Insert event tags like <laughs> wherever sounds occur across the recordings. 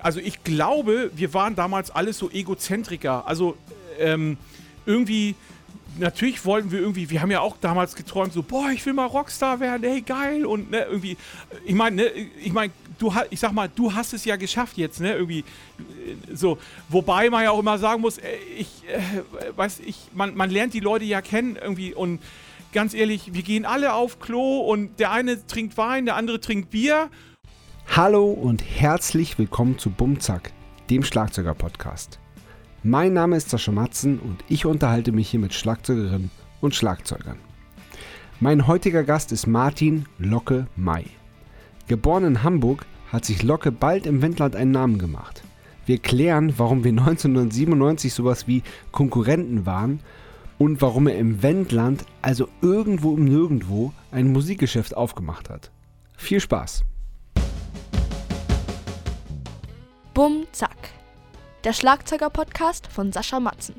Also ich glaube, wir waren damals alles so Egozentriker. Also ähm, irgendwie, natürlich wollten wir irgendwie, wir haben ja auch damals geträumt, so, boah, ich will mal Rockstar werden, ey, geil. Und ne, irgendwie, ich meine, ne, ich meine, du ich sag mal, du hast es ja geschafft jetzt, ne? Irgendwie so. Wobei man ja auch immer sagen muss, ich äh, weiß ich, man, man lernt die Leute ja kennen irgendwie und ganz ehrlich, wir gehen alle auf Klo und der eine trinkt Wein, der andere trinkt Bier Hallo und herzlich willkommen zu Bumzack, dem Schlagzeuger-Podcast. Mein Name ist Sascha Matzen und ich unterhalte mich hier mit Schlagzeugerinnen und Schlagzeugern. Mein heutiger Gast ist Martin Locke May. Geboren in Hamburg, hat sich Locke bald im Wendland einen Namen gemacht. Wir klären, warum wir <laughs> 1997 sowas wie Konkurrenten waren und warum er im Wendland, also irgendwo im Nirgendwo, ein Musikgeschäft aufgemacht hat. Viel Spaß! Bum Zack. Der Schlagzeuger-Podcast von Sascha Matzen.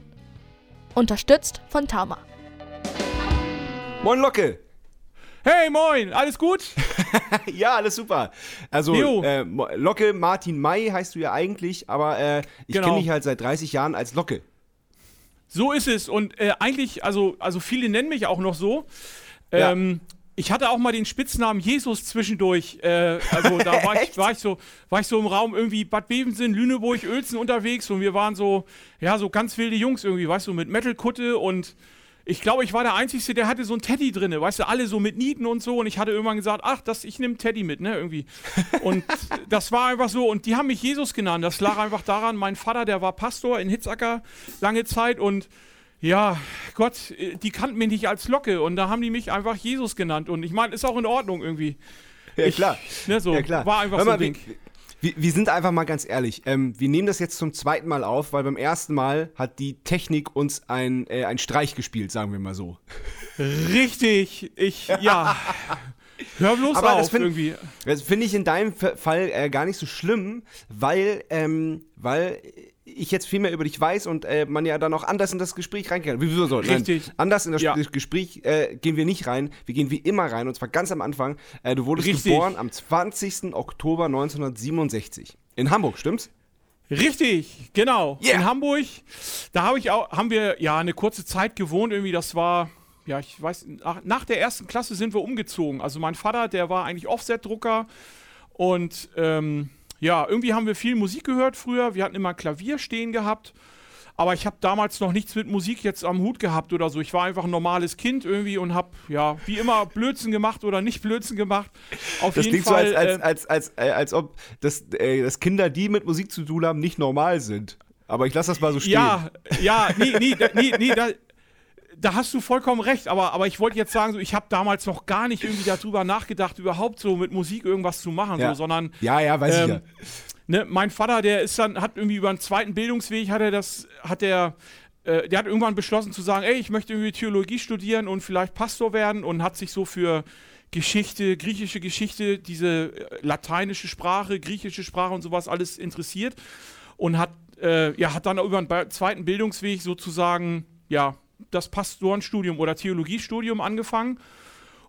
Unterstützt von Tama. Moin Locke! Hey, moin, alles gut? <laughs> ja, alles super. Also, äh, Locke Martin May heißt du ja eigentlich, aber äh, ich genau. kenne dich halt seit 30 Jahren als Locke. So ist es. Und äh, eigentlich, also, also viele nennen mich auch noch so. Ähm, ja. Ich hatte auch mal den Spitznamen Jesus zwischendurch. Äh, also da <laughs> war ich, war, ich so, war ich so im Raum irgendwie Bad Bevensen, Lüneburg, Uelzen unterwegs und wir waren so, ja, so ganz wilde Jungs irgendwie, weißt du, mit Metal-Kutte und ich glaube, ich war der Einzige, der hatte so ein Teddy drin, weißt du, alle so mit Nieten und so. Und ich hatte irgendwann gesagt, ach, das, ich nehme Teddy mit, ne, irgendwie. Und <laughs> das war einfach so. Und die haben mich Jesus genannt. Das lag einfach daran, mein Vater, der war Pastor in Hitzacker lange Zeit und ja, Gott, äh, die kannten mich nicht als Locke und da haben die mich einfach Jesus genannt. Und ich meine, ist auch in Ordnung irgendwie. Ja, ich, klar. Ne, so, ja, klar. War einfach Hör so ein Ding. Wir, wir, sind einfach mal ganz ehrlich. Ähm, wir nehmen das jetzt zum zweiten Mal auf, weil beim ersten Mal hat die Technik uns ein, äh, ein Streich gespielt, sagen wir mal so. Richtig. Ich, ja. Hör bloß Aber auf das find, irgendwie. Das finde ich in deinem Fall äh, gar nicht so schlimm, weil, ähm, weil ich jetzt viel mehr über dich weiß und äh, man ja dann auch anders in das Gespräch reingehen kann. Wieso so? Richtig. Nein, anders in das ja. Gespräch äh, gehen wir nicht rein. Wir gehen wie immer rein und zwar ganz am Anfang. Äh, du wurdest Richtig. geboren am 20. Oktober 1967. In Hamburg, stimmt's? Richtig, genau. Yeah. In Hamburg. Da hab ich auch, haben wir ja eine kurze Zeit gewohnt. Irgendwie, das war, ja, ich weiß, nach, nach der ersten Klasse sind wir umgezogen. Also mein Vater, der war eigentlich Offset-Drucker und ähm, ja, irgendwie haben wir viel Musik gehört früher. Wir hatten immer Klavier stehen gehabt. Aber ich habe damals noch nichts mit Musik jetzt am Hut gehabt oder so. Ich war einfach ein normales Kind irgendwie und habe, ja, wie immer <laughs> Blödsinn gemacht oder nicht Blödsinn gemacht. Auf das jeden klingt Fall, so, als, als, äh, als, als, äh, als ob das, äh, dass Kinder, die mit Musik zu tun haben, nicht normal sind. Aber ich lasse das mal so stehen. Ja, ja, nee, nee, nee, nee, da, da hast du vollkommen recht, aber, aber ich wollte jetzt sagen, so, ich habe damals noch gar nicht irgendwie darüber nachgedacht, überhaupt so mit Musik irgendwas zu machen, ja. so, sondern. Ja, ja, weiß ähm, ich ja. Ne, mein Vater, der ist dann, hat irgendwie über einen zweiten Bildungsweg, hat er das, hat er, äh, der hat irgendwann beschlossen zu sagen, ey, ich möchte irgendwie Theologie studieren und vielleicht Pastor werden und hat sich so für Geschichte, griechische Geschichte, diese äh, lateinische Sprache, griechische Sprache und sowas alles interessiert und hat, äh, ja, hat dann über einen zweiten Bildungsweg sozusagen, ja, das Pastorenstudium oder Theologiestudium angefangen.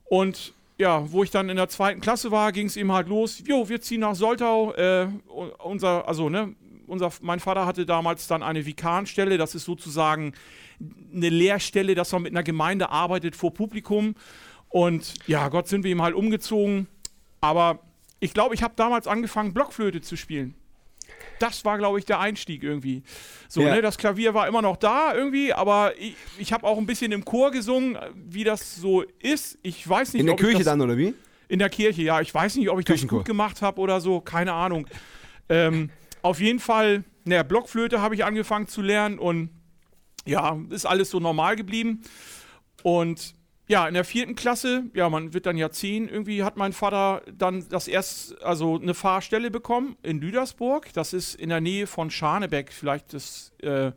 Und ja, wo ich dann in der zweiten Klasse war, ging es ihm halt los, jo, wir ziehen nach Soltau. Äh, unser, also, ne, unser, mein Vater hatte damals dann eine Vikarenstelle, das ist sozusagen eine Lehrstelle, dass man mit einer Gemeinde arbeitet vor Publikum. Und ja, Gott sind wir ihm halt umgezogen. Aber ich glaube, ich habe damals angefangen, Blockflöte zu spielen das war, glaube ich, der Einstieg irgendwie. So, ja. ne, das Klavier war immer noch da irgendwie, aber ich, ich habe auch ein bisschen im Chor gesungen, wie das so ist. Ich weiß nicht, In der Kirche dann, oder wie? In der Kirche, ja. Ich weiß nicht, ob ich das gut gemacht habe oder so, keine Ahnung. Ähm, auf jeden Fall, naja, Blockflöte habe ich angefangen zu lernen und ja, ist alles so normal geblieben. Und ja, in der vierten Klasse, ja, man wird dann ja zehn, irgendwie hat mein Vater dann das erst, also eine Fahrstelle bekommen in Lüdersburg. Das ist in der Nähe von Scharnebeck, vielleicht das, äh,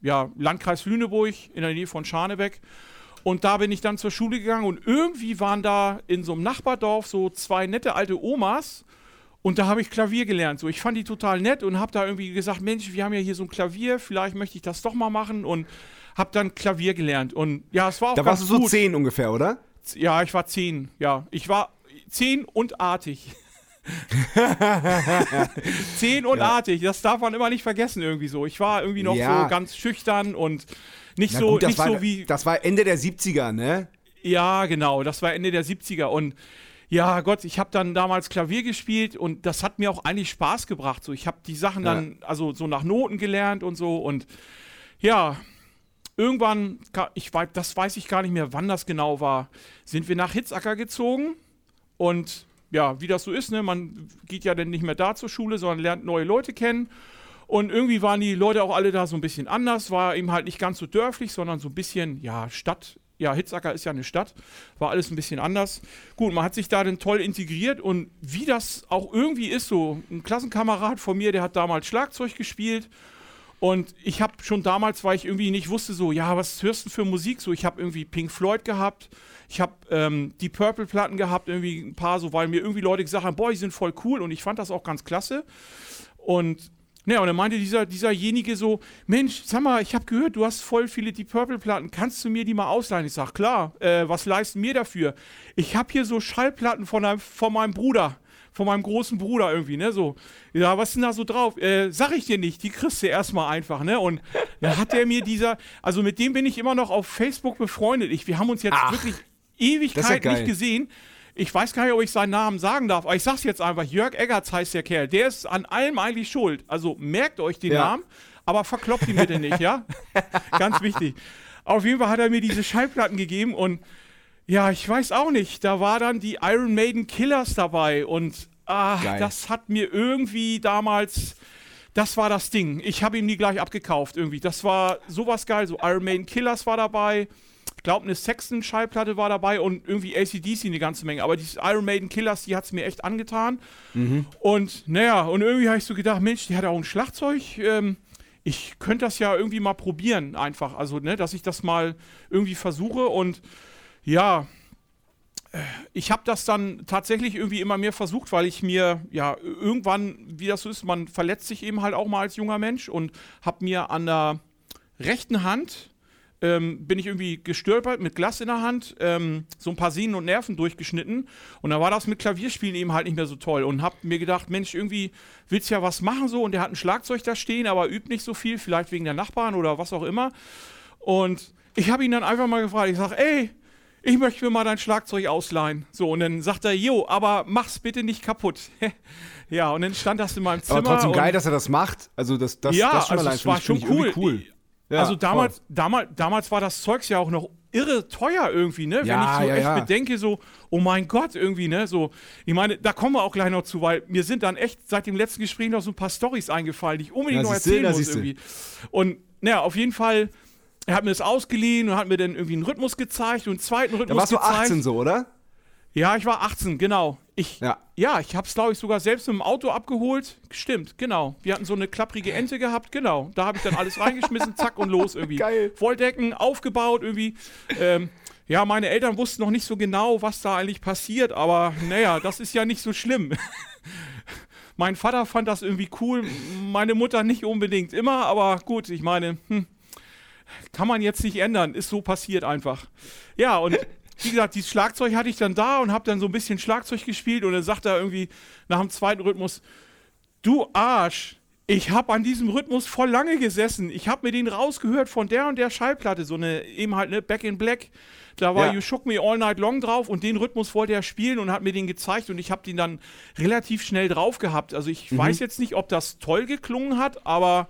ja, Landkreis Lüneburg, in der Nähe von Scharnebeck. Und da bin ich dann zur Schule gegangen und irgendwie waren da in so einem Nachbardorf so zwei nette alte Omas. Und da habe ich Klavier gelernt. So, ich fand die total nett und habe da irgendwie gesagt, Mensch, wir haben ja hier so ein Klavier, vielleicht möchte ich das doch mal machen. Und habe dann Klavier gelernt und ja, es war auch Da warst du so gut. zehn ungefähr, oder? Ja, ich war zehn, ja. Ich war zehn und artig. <laughs> Zehn und Ja. artig, das darf man immer nicht vergessen irgendwie so. Ich war irgendwie noch Ja. so ganz schüchtern und nicht Na so, gut, das nicht war, so wie. Das war Ende der 70er, ne? Ja, genau, das war Ende der 70er und ja, Gott, ich habe dann damals Klavier gespielt und das hat mir auch eigentlich Spaß gebracht. So, ich habe die Sachen Ja. dann also so nach Noten gelernt und so und ja, irgendwann, ich weiß, das weiß ich gar nicht mehr, wann das genau war, sind wir nach Hitzacker gezogen und ja, wie das so ist, ne, man geht ja dann nicht mehr da zur Schule, sondern lernt neue Leute kennen. Und irgendwie waren die Leute auch alle da so ein bisschen anders, war eben halt nicht ganz so dörflich, sondern so ein bisschen, ja, Stadt. Ja, Hitzacker ist ja eine Stadt, war alles ein bisschen anders. Gut, man hat sich da dann toll integriert und wie das auch irgendwie ist, so ein Klassenkamerad von mir, der hat damals Schlagzeug gespielt und ich habe schon damals, weil ich irgendwie nicht wusste, so, ja, was hörst du für Musik? So, ich habe irgendwie Pink Floyd gehabt, ich habe ähm, die Purple-Platten gehabt, irgendwie ein paar, so, weil mir irgendwie Leute gesagt haben, boah, die sind voll cool und ich fand das auch ganz klasse. Und ja, und dann meinte dieser, dieserjenige so, Mensch, sag mal, ich habe gehört, du hast voll viele Deep Purple-Platten, kannst du mir die mal ausleihen? Ich sag, klar, äh, was leisten mir dafür? Ich habe hier so Schallplatten von, von meinem Bruder, von meinem großen Bruder irgendwie, ne, so. Ja, was ist denn da so drauf? Äh, sag ich dir nicht, die kriegst du erstmal einfach, ne, und dann hat der mir dieser, also mit dem bin ich immer noch auf Facebook befreundet. Ich, wir haben uns jetzt Ach, wirklich ja Ewigkeit geil. nicht gesehen. Ich weiß gar nicht, ob ich seinen Namen sagen darf, aber ich sag's jetzt einfach. Jörg Eggerts heißt der Kerl. Der ist an allem eigentlich schuld. Also merkt euch den Ja. Namen, aber verkloppt ihn bitte nicht, ja? <laughs> Ganz wichtig. Auf jeden Fall hat er mir diese Schallplatten gegeben und ja, ich weiß auch nicht. Da war dann die Iron Maiden Killers dabei und ah, Geil. das hat mir irgendwie damals. Das war das Ding. Ich habe ihm die gleich abgekauft irgendwie. Das war sowas geil. So Iron Maiden Killers war dabei. Ich glaube, eine Sexton-Schallplatte war dabei und irgendwie ACDC eine ganze Menge. Aber diese Iron Maiden Killers, die hat es mir echt angetan. Und naja, und irgendwie habe ich so gedacht, Mensch, die hat auch ein Schlagzeug. Ähm, ich könnte das ja irgendwie mal probieren, einfach. Also, ne, dass ich das mal irgendwie versuche. Und ja, äh, ich habe das dann tatsächlich irgendwie immer mehr versucht, weil ich mir, ja, irgendwann, wie das so ist, man verletzt sich eben halt auch mal als junger Mensch und habe mir an der rechten Hand ähm, bin ich irgendwie gestolpert mit Glas in der Hand, ähm, so ein paar Sehnen und Nerven durchgeschnitten. Und dann war das mit Klavierspielen eben halt nicht mehr so toll. Und hab mir gedacht, Mensch, irgendwie willst ja was machen so. Und der hat ein Schlagzeug da stehen, aber übt nicht so viel, vielleicht wegen der Nachbarn oder was auch immer. Und ich habe ihn dann einfach mal gefragt, ich sage, ey, ich möchte mir mal dein Schlagzeug ausleihen. So, und dann sagt er, jo, aber mach's bitte nicht kaputt. <laughs> ja, und dann stand das in meinem Zimmer. Aber trotzdem geil, dass er das macht. Also das, das, ja, das schon also allein es war schon cool. cool. Ja, also damals, damals, damals war das Zeugs ja auch noch irre teuer irgendwie, ne? Wenn Ja, ich so ja, echt bedenke, so, oh mein Gott, irgendwie, ne? So, ich meine, da kommen wir auch gleich noch zu, weil mir sind dann echt seit dem letzten Gespräch noch so ein paar Storys eingefallen, die ich unbedingt noch erzählen muss irgendwie. Und naja, auf jeden Fall, er hat mir das ausgeliehen und hat mir dann irgendwie einen Rhythmus gezeigt und einen zweiten Rhythmus Da warst du gezeigt. 18 so, oder? Ja, ich war 18, genau. Ich, Ja. ja, ich habe es, glaube ich, sogar selbst mit dem Auto abgeholt. Stimmt, genau. Wir hatten so eine klapprige Ente gehabt, genau. Da habe ich dann alles reingeschmissen, <laughs> zack und los irgendwie. Geil. Volldecken, aufgebaut irgendwie. Ähm, ja, meine Eltern wussten noch nicht so genau, was da eigentlich passiert, aber naja, das ist ja nicht so schlimm. <laughs> mein Vater fand das irgendwie cool, meine Mutter nicht unbedingt immer, aber gut, ich meine, hm, kann man jetzt nicht ändern, ist so passiert einfach. Ja, und <laughs> wie gesagt, dieses Schlagzeug hatte ich dann da und habe dann so ein bisschen Schlagzeug gespielt und dann sagt er irgendwie nach dem zweiten Rhythmus, du Arsch, ich habe an diesem Rhythmus voll lange gesessen. Ich habe mir den rausgehört von der und der Schallplatte, so eine eben halt eine Back in Black. Da war Ja. You Shook Me All Night Long drauf und den Rhythmus wollte er spielen und hat mir den gezeigt und ich habe den dann relativ schnell drauf gehabt. Also ich weiß jetzt nicht, ob das toll geklungen hat, aber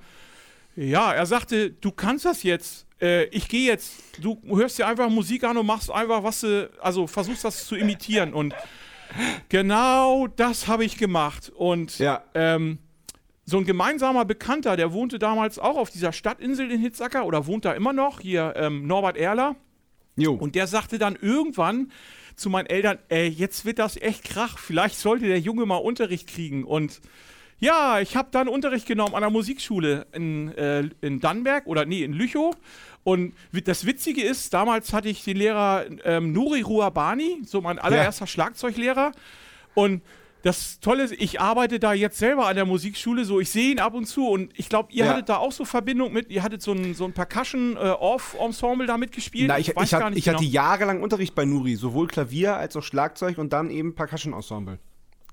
ja, er sagte, du kannst das jetzt. Äh, ich gehe jetzt. Du hörst dir einfach Musik an und machst einfach, was du, also versuchst das zu imitieren. Und genau das habe ich gemacht. Und Ja. ähm, so ein gemeinsamer Bekannter, der wohnte damals auch auf dieser Stadtinsel in Hitzacker oder wohnt da immer noch, hier ähm, Norbert Erler. Jo. Und der sagte dann irgendwann zu meinen Eltern, ey, jetzt wird das echt krach, vielleicht sollte der Junge mal Unterricht kriegen. Und ja, ich habe dann Unterricht genommen an der Musikschule in, äh, in Dannenberg oder nee, in Lüchow. Und das Witzige ist, damals hatte ich den Lehrer ähm, Nuri Ruabani, so mein allererster Schlagzeuglehrer. Und das Tolle ist, ich arbeite da jetzt selber an der Musikschule, so ich sehe ihn ab und zu und ich glaube, ihr Ja. hattet da auch so Verbindung mit, ihr hattet so ein, so ein Percussion-Off-Ensemble da mitgespielt. Na, ich, weiß ich, gar hat, nicht ich genau. hatte jahrelang Unterricht bei Nuri, sowohl Klavier als auch Schlagzeug und dann eben Percussion-Ensemble.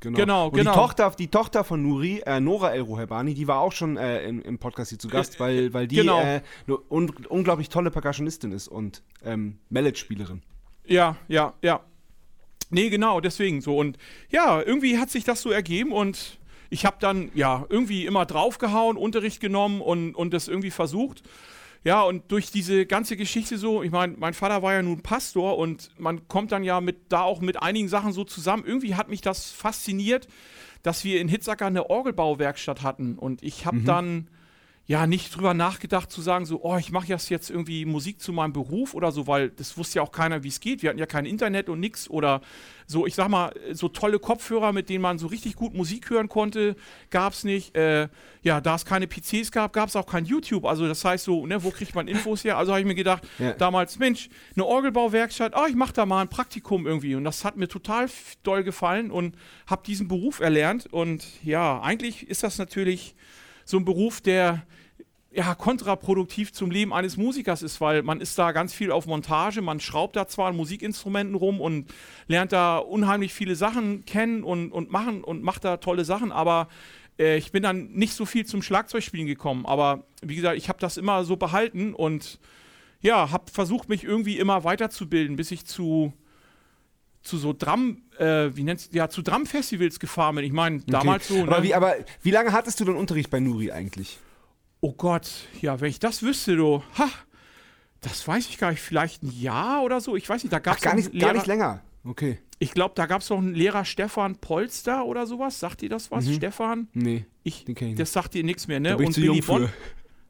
Genau. Genau, und genau. Die Tochter, die Tochter von Nuri, äh, Nora El Ruhebani, die war auch schon äh, im, im Podcast hier zu Gast, weil, weil die genau. äh, eine un unglaublich tolle Percussionistin ist und ähm, Mallet-Spielerin. Ja, ja, ja. Nee, genau, deswegen so. Und ja, irgendwie hat sich das so ergeben und ich habe dann ja irgendwie immer draufgehauen, Unterricht genommen und, und das irgendwie versucht. Ja, und durch diese ganze Geschichte so, ich meine, mein Vater war ja nun Pastor und man kommt dann ja mit da auch mit einigen Sachen so zusammen. Irgendwie hat mich das fasziniert, dass wir in Hitzacker eine Orgelbauwerkstatt hatten und ich habe dann ja nicht drüber nachgedacht zu sagen, so, oh, ich mache jetzt irgendwie Musik zu meinem Beruf oder so, weil das wusste ja auch keiner, wie es geht. Wir hatten ja kein Internet und nix oder so, ich sag mal, so tolle Kopfhörer, mit denen man so richtig gut Musik hören konnte, gab es nicht. Äh, ja, da es keine PCs gab, gab es auch kein YouTube. Also das heißt so, ne, wo kriegt man Infos her? Also habe ich mir gedacht, Ja. damals, Mensch, eine Orgelbauwerkstatt, oh, ich mache da mal ein Praktikum irgendwie. Und das hat mir total doll gefallen und habe diesen Beruf erlernt. Und ja, eigentlich ist das natürlich so ein Beruf, der ja, kontraproduktiv zum Leben eines Musikers ist, weil man ist da ganz viel auf Montage, man schraubt da zwar an Musikinstrumenten rum und lernt da unheimlich viele Sachen kennen und, und machen und macht da tolle Sachen, aber äh, ich bin dann nicht so viel zum Schlagzeugspielen gekommen. Aber wie gesagt, ich habe das immer so behalten und ja, habe versucht, mich irgendwie immer weiterzubilden, bis ich zu zu so Drum, äh, wie nennt's, ja, zu Drum-Festivals gefahren bin. Ich meine, damals so. Aber, ne? wie, aber wie lange hattest du denn Unterricht bei Nuri eigentlich? Oh Gott, ja, wenn ich das wüsste, du, ha, das weiß ich gar nicht, vielleicht ein Jahr oder so, ich weiß nicht, da gab es gar nicht, gar nicht länger. Okay. ich glaube, da gab es noch einen Lehrer Stefan Polster oder sowas, sagt ihr das was, Stefan? Nee. Ich, Den kenn ich das sagt dir nichts mehr, ne? Zu jung für.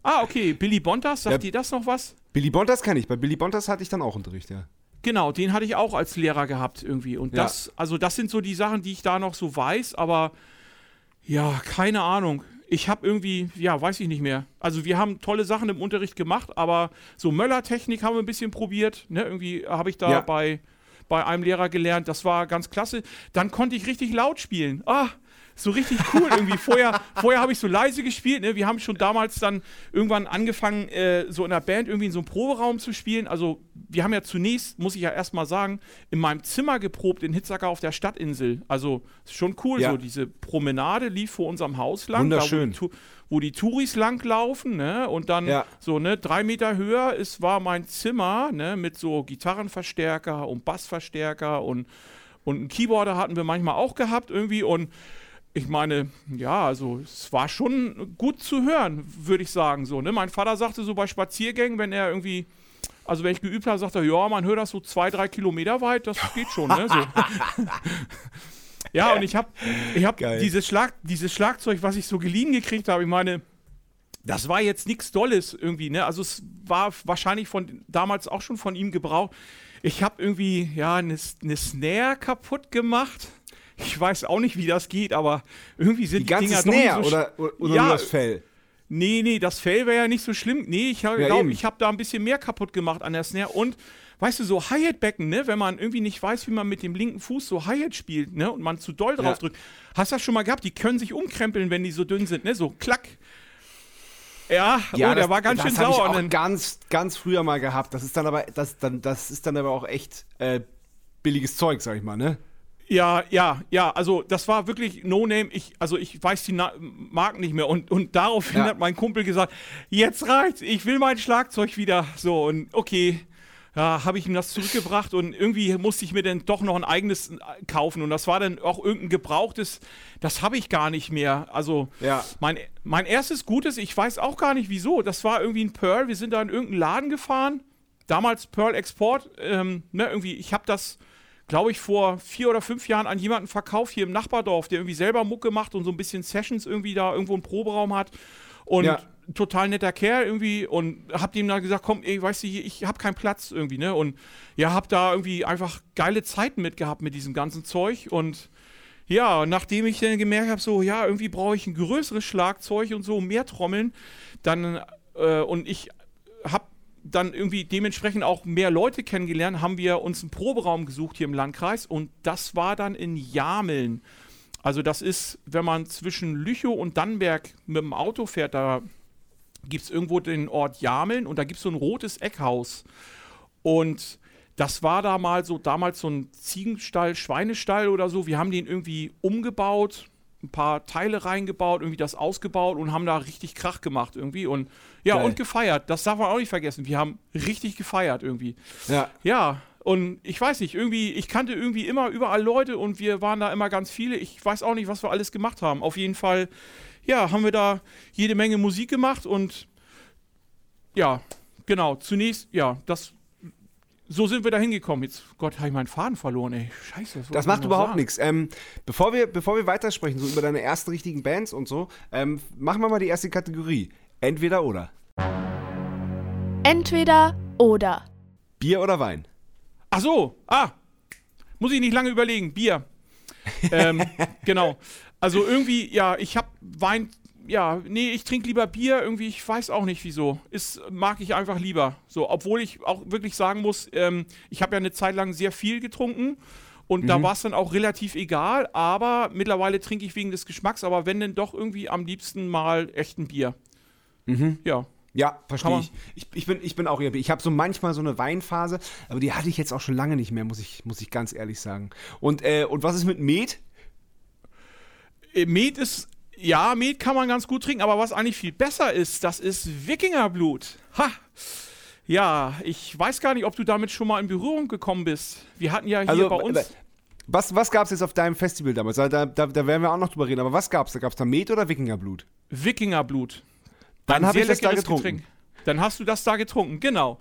Ah, okay, Billy Bontas, sagt Ja. dir das noch was? Billy Bontas kann ich. Bei Billy Bontas hatte ich dann auch Unterricht, ja. Genau, den hatte ich auch als Lehrer gehabt irgendwie. Und Ja. das, also das sind so die Sachen, die ich da noch so weiß, aber ja, keine Ahnung. Ich habe irgendwie, ja, weiß ich nicht mehr. Also wir haben tolle Sachen im Unterricht gemacht, aber so Möller-Technik haben wir ein bisschen probiert. Ne? Irgendwie habe ich da Ja. bei, bei einem Lehrer gelernt. Das war ganz klasse. Dann konnte ich richtig laut spielen. Ah, so richtig cool irgendwie. Vorher, vorher habe ich so leise gespielt. Ne? Wir haben schon damals dann irgendwann angefangen, äh, so in der Band irgendwie in so einem Proberaum zu spielen. Also wir haben ja zunächst, muss ich ja erstmal sagen, in meinem Zimmer geprobt in Hitzacker auf der Stadtinsel. Also ist schon cool. Ja. So diese Promenade lief vor unserem Haus lang. Wunderschön. Da, wo, die, wo die Touris langlaufen. Ne? Und dann Ja. so ne, drei Meter höher ist, war mein Zimmer ne? mit so Gitarrenverstärker und Bassverstärker und und einen Keyboarder hatten wir manchmal auch gehabt irgendwie und ich meine, ja, also es war schon gut zu hören, würde ich sagen. So, ne? Mein Vater sagte so bei Spaziergängen, wenn er irgendwie, also wenn ich geübt habe, sagt er, ja, man hört das so zwei, drei Kilometer weit, das geht schon, ne? So. <laughs> ja, und ich habe ich hab Geil. dieses, Schlag, dieses Schlagzeug, was ich so geliehen gekriegt habe, ich meine, das war jetzt nichts Dolles irgendwie, ne? Also es war wahrscheinlich von damals auch schon von ihm gebraucht. Ich habe irgendwie, ja, eine eine Snare kaputt gemacht. Ich weiß auch nicht, wie das geht, aber irgendwie sind Die die, Dinger nicht so oder, oder, Ja, nur das Fell? Nee, nee, das Fell wäre ja nicht so schlimm. Nee, ich Ja, glaube, eben. ich habe da ein bisschen mehr kaputt gemacht an der Snare. Und, weißt du, so Hi-Hat-Becken, ne? Wenn man irgendwie nicht weiß, wie man mit dem linken Fuß so Hi-Hat spielt, ne? Und man zu doll drauf Ja. drückt. Hast du das schon mal gehabt? Die können sich umkrempeln, wenn die so dünn sind, ne? So klack. Ja, oh, der das, war ganz das schön sauer. Ich Und auch dann- ganz, ganz früher mal gehabt. Das ist dann aber, das, dann, das ist dann aber auch echt äh, billiges Zeug, sag ich mal, ne? Ja, ja, ja, also das war wirklich No-Name. Ich, also ich weiß die Na Marken nicht mehr. Und, und daraufhin Ja. hat mein Kumpel gesagt, jetzt reicht's, ich will mein Schlagzeug wieder. So, und okay. Ja, habe ich ihm das zurückgebracht und irgendwie musste ich mir dann doch noch ein eigenes äh, kaufen. Und das war dann auch irgendein gebrauchtes, das habe ich gar nicht mehr. Also Ja. mein, mein erstes Gutes, ich weiß auch gar nicht wieso. Das war irgendwie ein Pearl. Wir sind da in irgendeinen Laden gefahren. Damals Pearl Export. Ähm, ne, irgendwie, ich habe das, glaube ich, vor vier oder fünf Jahren an jemanden verkauft hier im Nachbardorf, der irgendwie selber Mucke macht und so ein bisschen Sessions irgendwie da irgendwo einen Proberaum hat. Und Ja. total netter Kerl irgendwie und hab dem dann gesagt, komm, ey, weißt du, ich hab keinen Platz irgendwie, ne? Und ja, hab da irgendwie einfach geile Zeiten mit gehabt mit diesem ganzen Zeug und ja, nachdem ich dann gemerkt habe, so, ja, irgendwie brauche ich ein größeres Schlagzeug und so, mehr Trommeln, dann, äh, und ich habe dann irgendwie dementsprechend auch mehr Leute kennengelernt, haben wir uns einen Proberaum gesucht hier im Landkreis und das war dann in Jameln. Also das ist, wenn man zwischen Lüchow und Dannenberg mit dem Auto fährt, da gibt es irgendwo den Ort Jameln und da gibt es so ein rotes Eckhaus. Und das war da mal so, damals so ein Ziegenstall, Schweinestall oder so. Wir haben den irgendwie umgebaut, ein paar Teile reingebaut, irgendwie das ausgebaut und haben da richtig Krach gemacht irgendwie und ja, Geil. und gefeiert. Das darf man auch nicht vergessen. Wir haben richtig gefeiert irgendwie. Ja. Ja, und ich weiß nicht, irgendwie, ich kannte irgendwie immer überall Leute und wir waren da immer ganz viele. Ich weiß auch nicht, was wir alles gemacht haben. Auf jeden Fall, ja, haben wir da jede Menge Musik gemacht und ja, genau, zunächst, ja, das, so sind wir da hingekommen. Jetzt, Gott, habe ich meinen Faden verloren, ey. Scheiße. Das ich macht überhaupt nichts. Ähm, bevor, wir, bevor wir weitersprechen, so über deine ersten richtigen Bands und so, ähm, machen wir mal die erste Kategorie. Entweder oder. Entweder oder. Bier oder Wein? Ach so, ah, muss ich nicht lange überlegen. Bier. <laughs> ähm, genau. Also irgendwie, ja, ich hab Wein, ja, nee, ich trinke lieber Bier. Irgendwie, ich weiß auch nicht wieso. Ist, mag ich einfach lieber. So, obwohl ich auch wirklich sagen muss, ähm, ich habe ja eine Zeit lang sehr viel getrunken. Und da war es dann auch relativ egal, aber mittlerweile trinke ich wegen des Geschmacks, aber wenn denn doch irgendwie am liebsten mal echt ein Bier. Ja. Ja, verstehe ich. ich. Ich bin, ich bin auch eher. Ich habe so manchmal so eine Weinphase, aber die hatte ich jetzt auch schon lange nicht mehr, muss ich, muss ich ganz ehrlich sagen. Und, äh, und was ist mit Met? Äh, Met ist, ja, Met kann man ganz gut trinken, aber was eigentlich viel besser ist, das ist Wikingerblut. Ha! Ja, ich weiß gar nicht, ob du damit schon mal in Berührung gekommen bist. Wir hatten ja hier Also, bei uns. Was, was gab es jetzt auf deinem Festival damals? Da, da, da werden wir auch noch drüber reden. Aber was gab es? Da gab es da Met oder Wikingerblut? Wikingerblut. Dann habe ich das da getrunken. Getränk. Dann hast du das da getrunken, genau.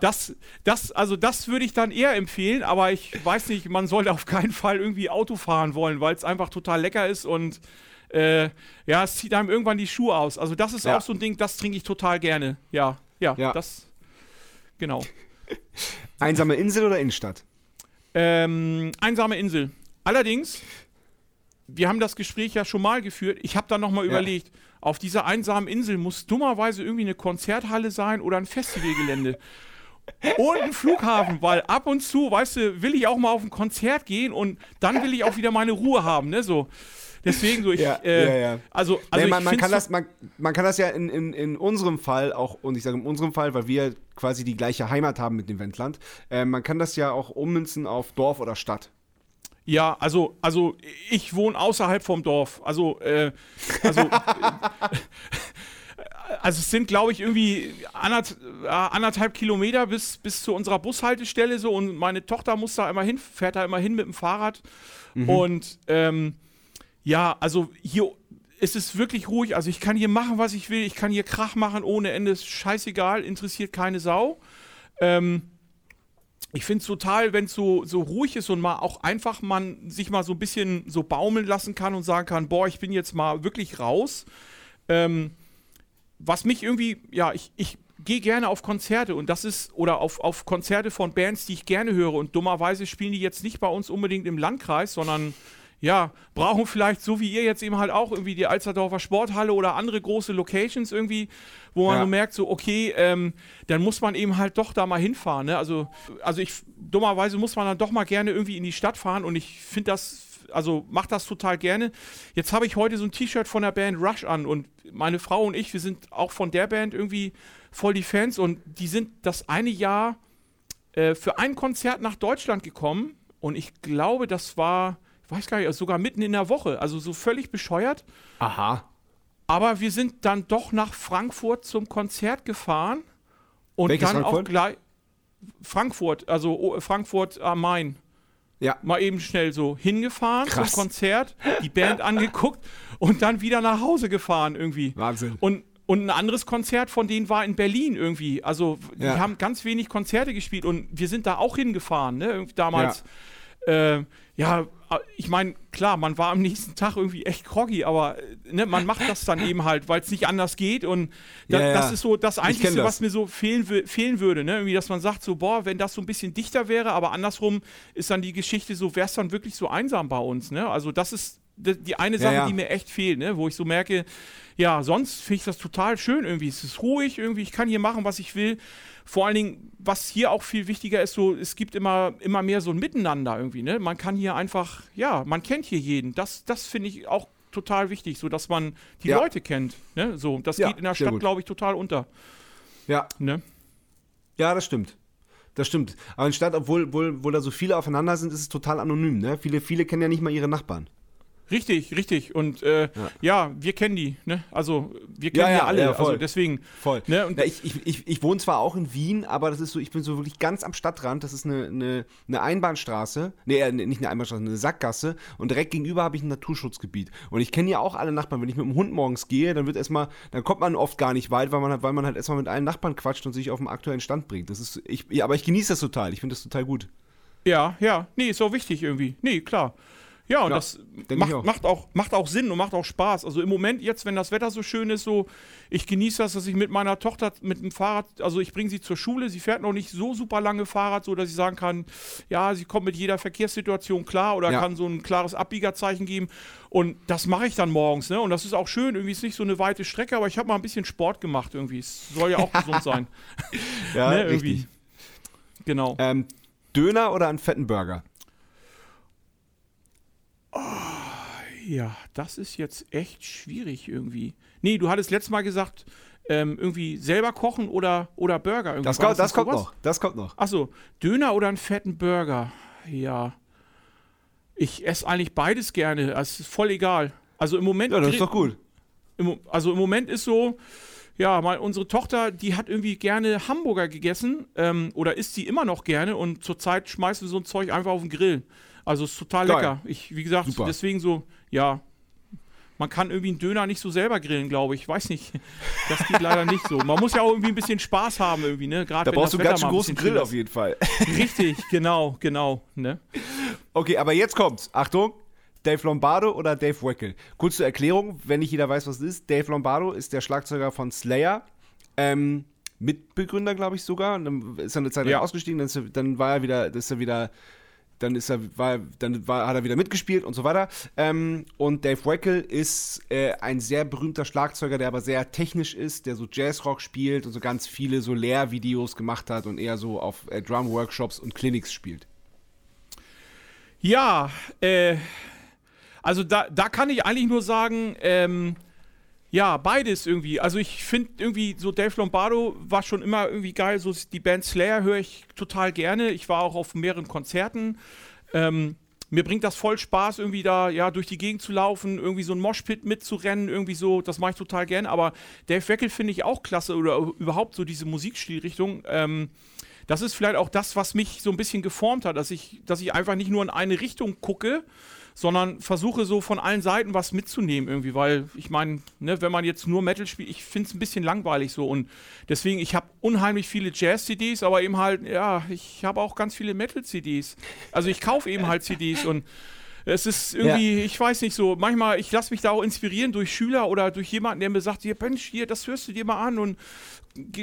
Das, das, also das würde ich dann eher empfehlen, aber ich weiß nicht, man sollte auf keinen Fall irgendwie Auto fahren wollen, weil es einfach total lecker ist und äh, ja, es zieht einem irgendwann die Schuhe aus. Also das ist Ja. auch so ein Ding, das trinke ich total gerne. Ja, ja, Ja. das, genau. <laughs> Einsame Insel oder Innenstadt? Ähm, einsame Insel. Allerdings, wir haben das Gespräch ja schon mal geführt. Ich habe dann nochmal Ja. überlegt, auf dieser einsamen Insel muss dummerweise irgendwie eine Konzerthalle sein oder ein Festivalgelände. Und ein Flughafen, weil ab und zu, weißt du, will ich auch mal auf ein Konzert gehen und dann will ich auch wieder meine Ruhe haben, ne? So. Deswegen so, ich, Ja, äh, ja, ja. also, also nee, man, man, kann so- das, man, man kann das ja in, in, in unserem Fall auch, und ich sage in unserem Fall, weil wir quasi die gleiche Heimat haben mit dem Wendland, äh, man kann das ja auch ummünzen auf Dorf oder Stadt. Ja, also, also ich wohne außerhalb vom Dorf. Also, äh, also, <laughs> äh, also es sind, glaube ich, irgendwie anderth, anderthalb Kilometer bis, bis zu unserer Bushaltestelle so und meine Tochter muss da immer hin, fährt da immer hin mit dem Fahrrad. Und ähm, ja, also hier ist es wirklich ruhig. Also ich kann hier machen, was ich will. Ich kann hier Krach machen ohne Ende. Ist scheißegal, interessiert keine Sau. Ähm, ich finde es total, wenn es so, so ruhig ist und mal auch einfach man sich mal so ein bisschen so baumeln lassen kann und sagen kann, boah, ich bin jetzt mal wirklich raus. Ähm, was mich irgendwie, ja, ich, ich gehe gerne auf Konzerte und das ist, oder auf, auf Konzerte von Bands, die ich gerne höre und dummerweise spielen die jetzt nicht bei uns unbedingt im Landkreis, sondern ja, brauchen vielleicht so wie ihr jetzt eben halt auch irgendwie die Alsterdorfer Sporthalle oder andere große Locations irgendwie, wo man Ja. so merkt, so okay, ähm, dann muss man eben halt doch da mal hinfahren. Ne? Also, also ich, dummerweise muss man dann doch mal gerne irgendwie in die Stadt fahren und ich finde das, also mach das total gerne. Jetzt habe ich heute so ein T-Shirt von der Band Rush an und meine Frau und ich, wir sind auch von der Band irgendwie voll die Fans und die sind das eine Jahr äh, für ein Konzert nach Deutschland gekommen und ich glaube, das war, weiß gar nicht, also sogar mitten in der Woche, also so völlig bescheuert. Aha. Aber wir sind dann doch nach Frankfurt zum Konzert gefahren und Welches dann auch Frankfurt? gleich Frankfurt, also oh, Frankfurt am Main. Ja. Mal eben schnell so hingefahren Krass. zum Konzert, die Band <laughs> angeguckt und dann wieder nach Hause gefahren irgendwie. Wahnsinn. Und, und ein anderes Konzert von denen war in Berlin irgendwie. Also die Ja. haben ganz wenig Konzerte gespielt und wir sind da auch hingefahren, ne? Irgendwie damals. Ja, äh, ja ich meine, klar, man war am nächsten Tag irgendwie echt groggy, aber äh, ne, man macht das dann eben halt, weil es nicht anders geht. Und da, Ja, ja. das ist so das Einzige, das. was mir so fehlen, fehlen würde. Ne? Irgendwie, dass man sagt, so, boah, wenn das so ein bisschen dichter wäre, aber andersrum ist dann die Geschichte so, wäre es dann wirklich so einsam bei uns. Ne? Also das ist die, eine Sache, ja. die mir echt fehlt, ne? wo ich so merke, ja, sonst finde ich das total schön irgendwie. Es ist ruhig irgendwie, ich kann hier machen, was ich will. Vor allen Dingen, was hier auch viel wichtiger ist, so, es gibt immer, immer mehr so ein Miteinander irgendwie, ne? Man kann hier einfach, ja, man kennt hier jeden. Das, das finde ich auch total wichtig, so dass man die Ja. Leute kennt. Ne? So, das Ja, geht in der Stadt, glaube ich, total unter. Ja. Ne? Ja, das stimmt. das stimmt. Aber in Stadt, obwohl, obwohl, obwohl da so viele aufeinander sind, ist es total anonym, ne? Viele, viele kennen ja nicht mal ihre Nachbarn. Richtig, richtig. Und äh, ja. ja. wir kennen die, ne? Also wir kennen ja, ja, ja alle. also deswegen. Voll. Ne? Und ich, ich, ich, ich wohne zwar auch in Wien, aber das ist so, ich bin so wirklich ganz am Stadtrand. Das ist eine, eine, eine Einbahnstraße. Nee, äh, nicht eine Einbahnstraße, eine Sackgasse. Und direkt gegenüber habe ich ein Naturschutzgebiet. Und ich kenne ja auch alle Nachbarn. Wenn ich mit dem Hund morgens gehe, dann wird erstmal, dann kommt man oft gar nicht weit, weil man, halt, weil man halt erstmal mit allen Nachbarn quatscht und sich auf dem aktuellen Stand bringt. Das ist, ich, ja, aber ich genieße das total. Ich finde das total gut. Ja, ja. Nee, ist auch wichtig irgendwie. Nee, klar. Ja, und ja, das macht, auch. macht, auch, macht auch Sinn und macht auch Spaß. Also im Moment jetzt, wenn das Wetter so schön ist, so, ich genieße das, dass ich mit meiner Tochter mit dem Fahrrad, also ich bringe sie zur Schule, sie fährt noch nicht so super lange Fahrrad, so dass ich sagen kann, ja, sie kommt mit jeder Verkehrssituation klar oder ja. kann so ein klares Abbiegerzeichen geben. Und das mache ich dann morgens, ne? Und das ist auch schön, irgendwie ist nicht so eine weite Strecke, aber ich habe mal ein bisschen Sport gemacht irgendwie. Es soll ja auch gesund <laughs> sein. ja, ne? irgendwie. Genau. Ähm, Döner oder einen fetten Burger? Oh, ja, das ist jetzt echt schwierig irgendwie. Nee, du hattest letztes Mal gesagt, ähm, irgendwie selber kochen oder, oder Burger. Das, kommt, das kommt noch. Das kommt noch. Achso, Döner oder einen fetten Burger? Ja. Ich esse eigentlich beides gerne. Es ist voll egal. Also im Moment. Ja, das ist doch gut. Im, also im Moment ist so, ja, mal unsere Tochter, die hat irgendwie gerne Hamburger gegessen ähm, oder isst sie immer noch gerne und zurzeit schmeißt sie so ein Zeug einfach auf den Grill. Also ist total Geil. lecker. Ich, wie gesagt, Super. deswegen so, ja, man kann irgendwie einen Döner nicht so selber grillen, glaube ich. Weiß nicht. <laughs> Das geht leider nicht so. Man muss ja auch irgendwie ein bisschen Spaß haben, irgendwie, ne? Gerade da brauchst du einen ganz schön großen Grill auf jeden Fall. <laughs> Richtig, genau, genau. Ne? Okay, aber jetzt kommt's. Achtung. Dave Lombardo oder Dave Weckel? Kurz zur Erklärung, wenn nicht jeder weiß, was es ist. Dave Lombardo ist der Schlagzeuger von Slayer. Ähm, Mitbegründer, glaube ich sogar. Und dann ist er eine Zeit lang ja. ausgestiegen, dann, er, dann, war er wieder, ist er wieder dann ist er, war, dann war, hat er wieder mitgespielt und so weiter. Ähm, und Dave Weckel ist äh, ein sehr berühmter Schlagzeuger, der aber sehr technisch ist, der so Jazzrock spielt und so ganz viele so Lehrvideos gemacht hat und eher so auf äh, Drum-Workshops und Clinics spielt. Ja, äh, also da, da kann ich eigentlich nur sagen, ähm, ja, beides irgendwie. Also ich finde irgendwie so Dave Lombardo war schon immer irgendwie geil. So die Band Slayer höre ich total gerne. Ich war auch auf mehreren Konzerten. Ähm, mir bringt das voll Spaß, irgendwie da ja durch die Gegend zu laufen, irgendwie so ein Moshpit mitzurennen, irgendwie so, das mache ich total gern. Aber Dave Weckel finde ich auch klasse oder überhaupt so diese Musikstilrichtung. Ähm, das ist vielleicht auch das, was mich so ein bisschen geformt hat, dass ich, dass ich einfach nicht nur in eine Richtung gucke, sondern versuche so von allen Seiten was mitzunehmen irgendwie, weil ich meine, ne, wenn man jetzt nur Metal spielt, ich finde es ein bisschen langweilig so und deswegen, ich habe unheimlich viele Jazz-CDs, aber eben halt, ja, ich habe auch ganz viele Metal-CDs. Also ich kaufe eben halt CDs und es ist irgendwie, ja. ich weiß nicht so, manchmal, ich lasse mich da auch inspirieren durch Schüler oder durch jemanden, der mir sagt, hier, Mensch, hier, das hörst du dir mal an und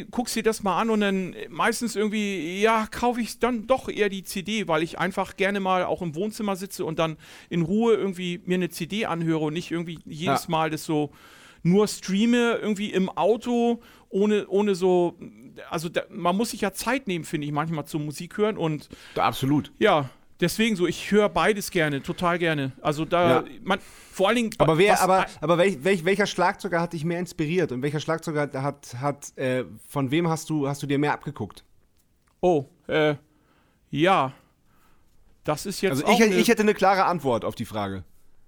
guckst dir das mal an und dann meistens irgendwie, ja, kaufe ich dann doch eher die CD, weil ich einfach gerne mal auch im Wohnzimmer sitze und dann in Ruhe irgendwie mir eine CD anhöre und nicht irgendwie jedes ja. Mal das so nur streame irgendwie im Auto ohne, ohne so, also da, man muss sich ja Zeit nehmen, finde ich, manchmal zum Musik hören und absolut. Ja, deswegen so, ich höre beides gerne, total gerne. Also da, ja. man, vor allen Dingen. Aber wer, aber, aber welch, welch, welcher Schlagzeuger hat dich mehr inspiriert und welcher Schlagzeuger hat, hat, äh, von wem hast du, hast du dir mehr abgeguckt? Oh, äh, ja. Das ist jetzt. Also ich, ich hätte eine klare Antwort auf die Frage.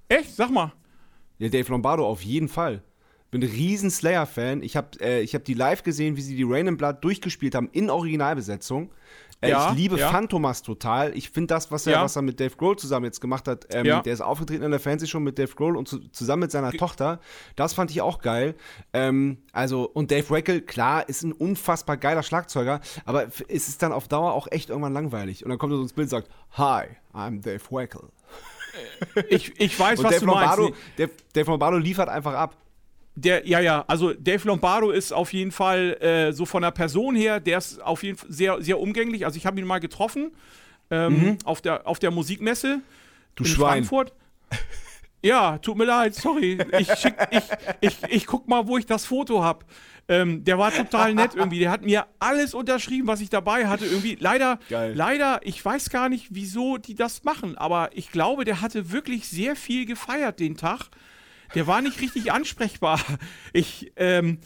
Echt? Sag mal. Ja, Dave Lombardo auf jeden Fall bin ein riesen Slayer-Fan. Ich habe äh, hab die live gesehen, wie sie die Rain and Blood durchgespielt haben in Originalbesetzung. Äh, ja, ich liebe ja. Phantomas total. Ich finde das, was er, ja. was er mit Dave Grohl zusammen jetzt gemacht hat, ähm, ja. der ist aufgetreten in der Fernsehshow mit Dave Grohl und zu, zusammen mit seiner Ge Tochter. Das fand ich auch geil. Ähm, also, und Dave Weckel, klar, ist ein unfassbar geiler Schlagzeuger, aber es ist dann auf Dauer auch echt irgendwann langweilig. Und dann kommt er so ins Bild und sagt, Hi, I'm Dave Weckel. Ich, ich weiß, und was Dave du Lombardo, meinst. Dave, Dave Lombardo liefert einfach ab. Der, ja, ja, also Dave Lombardo ist auf jeden Fall äh, so von der Person her, der ist auf jeden Fall sehr, sehr umgänglich. Also ich habe ihn mal getroffen ähm, mhm. auf, der, auf der Musikmesse du in Schwein. Frankfurt. <laughs> Ja, tut mir leid, sorry. Ich, schick, ich, ich, ich guck mal, wo ich das Foto habe. Ähm, der war total nett irgendwie. Der hat mir alles unterschrieben, was ich dabei hatte. Irgendwie leider, Geil. leider, ich weiß gar nicht, wieso die das machen, aber ich glaube, der hatte wirklich sehr viel gefeiert den Tag der war nicht richtig ansprechbar. <laughs> Ich, ähm,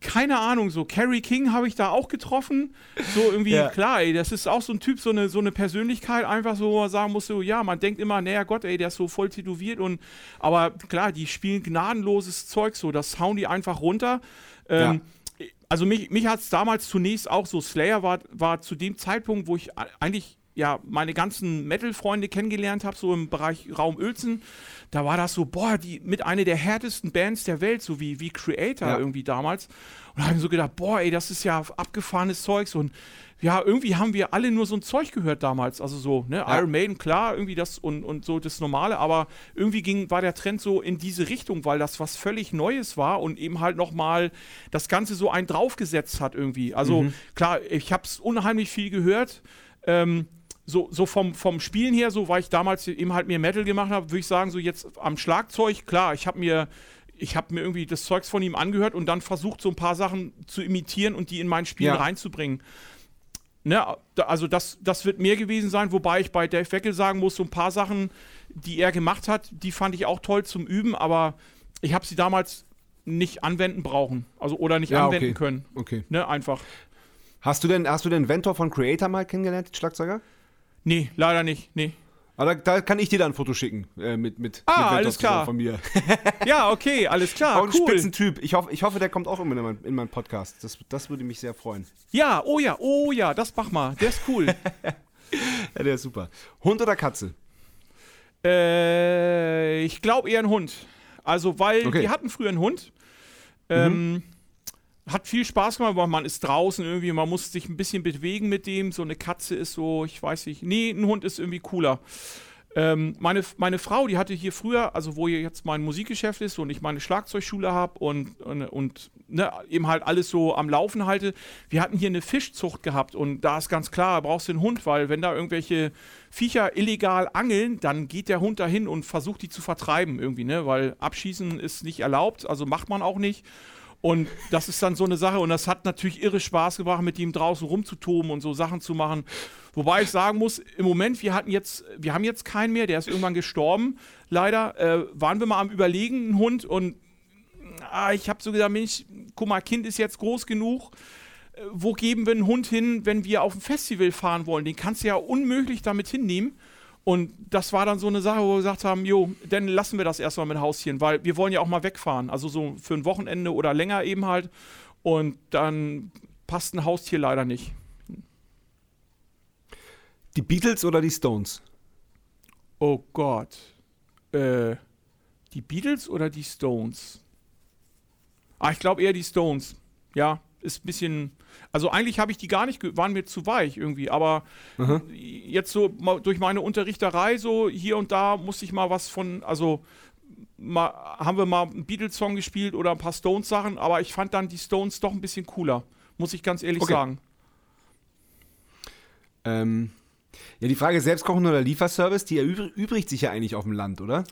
keine Ahnung, so Carrie King habe ich da auch getroffen. So irgendwie, Ja. klar, ey, das ist auch so ein Typ, so eine, so eine Persönlichkeit, einfach so, wo man sagen muss, so, ja, man denkt immer, naja Gott, ey, der ist so voll tätowiert und, aber klar, die spielen gnadenloses Zeug so, das hauen die einfach runter. Ähm, Also mich, mich hat es damals zunächst auch so, Slayer war, war zu dem Zeitpunkt, wo ich eigentlich ja meine ganzen Metal-Freunde kennengelernt habe, so im Bereich Raum Uelzen, da war das so, boah, die mit einer der härtesten Bands der Welt, so wie, wie Creator Ja. irgendwie damals. Und da habe ich mir so gedacht, boah, ey, das ist ja abgefahrenes Zeugs und ja, irgendwie haben wir alle nur so ein Zeug gehört damals. Also so, ne, Ja. Iron Maiden, klar, irgendwie das und, und so das Normale, aber irgendwie ging, war der Trend so in diese Richtung, weil das was völlig Neues war und eben halt nochmal das Ganze so einen draufgesetzt hat irgendwie. Also klar, ich habe es unheimlich viel gehört. Ähm, so, so vom, vom Spielen her, so weil ich damals eben halt mir Metal gemacht habe, würde ich sagen, so jetzt am Schlagzeug, klar, ich habe mir, ich habe mir irgendwie das Zeugs von ihm angehört und dann versucht, so ein paar Sachen zu imitieren und die in mein Spiel Ja. reinzubringen. Ne, also das, das wird mehr gewesen sein, wobei ich bei Dave Weckel sagen muss, so ein paar Sachen, die er gemacht hat, die fand ich auch toll zum Üben, aber ich habe sie damals nicht anwenden brauchen. Also oder nicht Ja, anwenden okay. können. Okay. Ne, einfach. Hast du denn, hast du den Ventor von Creator mal kennengelernt, den Schlagzeuger? Nee, leider nicht. Nee. Aber da, da kann ich dir dann ein Foto schicken äh, mit, mit, Ah, mit alles klar. von mir. <laughs> Ja, okay, alles klar. Auch ein cool. Spitzentyp. Ich hoffe, ich hoffe, der kommt auch immer in, mein, in meinen Podcast. Das, das würde mich sehr freuen. Ja, oh ja, oh ja, das mach mal. Der ist cool. <laughs> Ja, der ist super. Hund oder Katze? äh, ich glaube eher ein Hund. Also, weil Okay. die hatten früher einen Hund. Ähm, Hat viel Spaß gemacht, weil man ist draußen irgendwie, man muss sich ein bisschen bewegen mit dem. So eine Katze ist so, ich weiß nicht. Nee, ein Hund ist irgendwie cooler. Ähm, meine, meine Frau, die hatte hier früher, also wo hier jetzt mein Musikgeschäft ist und ich meine Schlagzeugschule habe und, und, und ne, eben halt alles so am Laufen halte, wir hatten hier eine Fischzucht gehabt und da ist ganz klar, brauchst du einen Hund, weil wenn da irgendwelche Viecher illegal angeln, dann geht der Hund dahin und versucht die zu vertreiben irgendwie, ne, weil abschießen ist nicht erlaubt, also macht man auch nicht. Und das ist dann so eine Sache und das hat natürlich irre Spaß gebracht, mit ihm draußen rumzutoben und so Sachen zu machen. Wobei ich sagen muss, im Moment, wir hatten jetzt, wir haben jetzt keinen mehr, der ist irgendwann gestorben, leider. Äh, waren wir mal am Überlegen, einen Hund und ah, ich habe so gesagt, Mensch, guck mal, Kind ist jetzt groß genug. Äh, Wo geben wir einen Hund hin, wenn wir auf ein Festival fahren wollen? Den kannst du ja unmöglich damit hinnehmen. Und das war dann so eine Sache, wo wir gesagt haben, jo, dann lassen wir das erstmal mit Haustieren, weil wir wollen ja auch mal wegfahren. Also so für ein Wochenende oder länger eben halt. Und dann passt ein Haustier leider nicht. Die Beatles oder die Stones? Oh Gott. Äh, die Beatles oder die Stones? Ah, ich glaube eher die Stones. Ja, ist ein bisschen. Also eigentlich habe ich die gar nicht, waren mir zu weich irgendwie, aber jetzt so durch meine Unterrichterei so hier und da musste ich mal was von, also mal, haben wir mal einen Beatles-Song gespielt oder ein paar Stones-Sachen, aber ich fand dann die Stones doch ein bisschen cooler, muss ich ganz ehrlich Okay. sagen. Ähm, ja, die Frage Selbstkochen oder Lieferservice, die erübr- übrigt sich ja eigentlich auf dem Land, oder?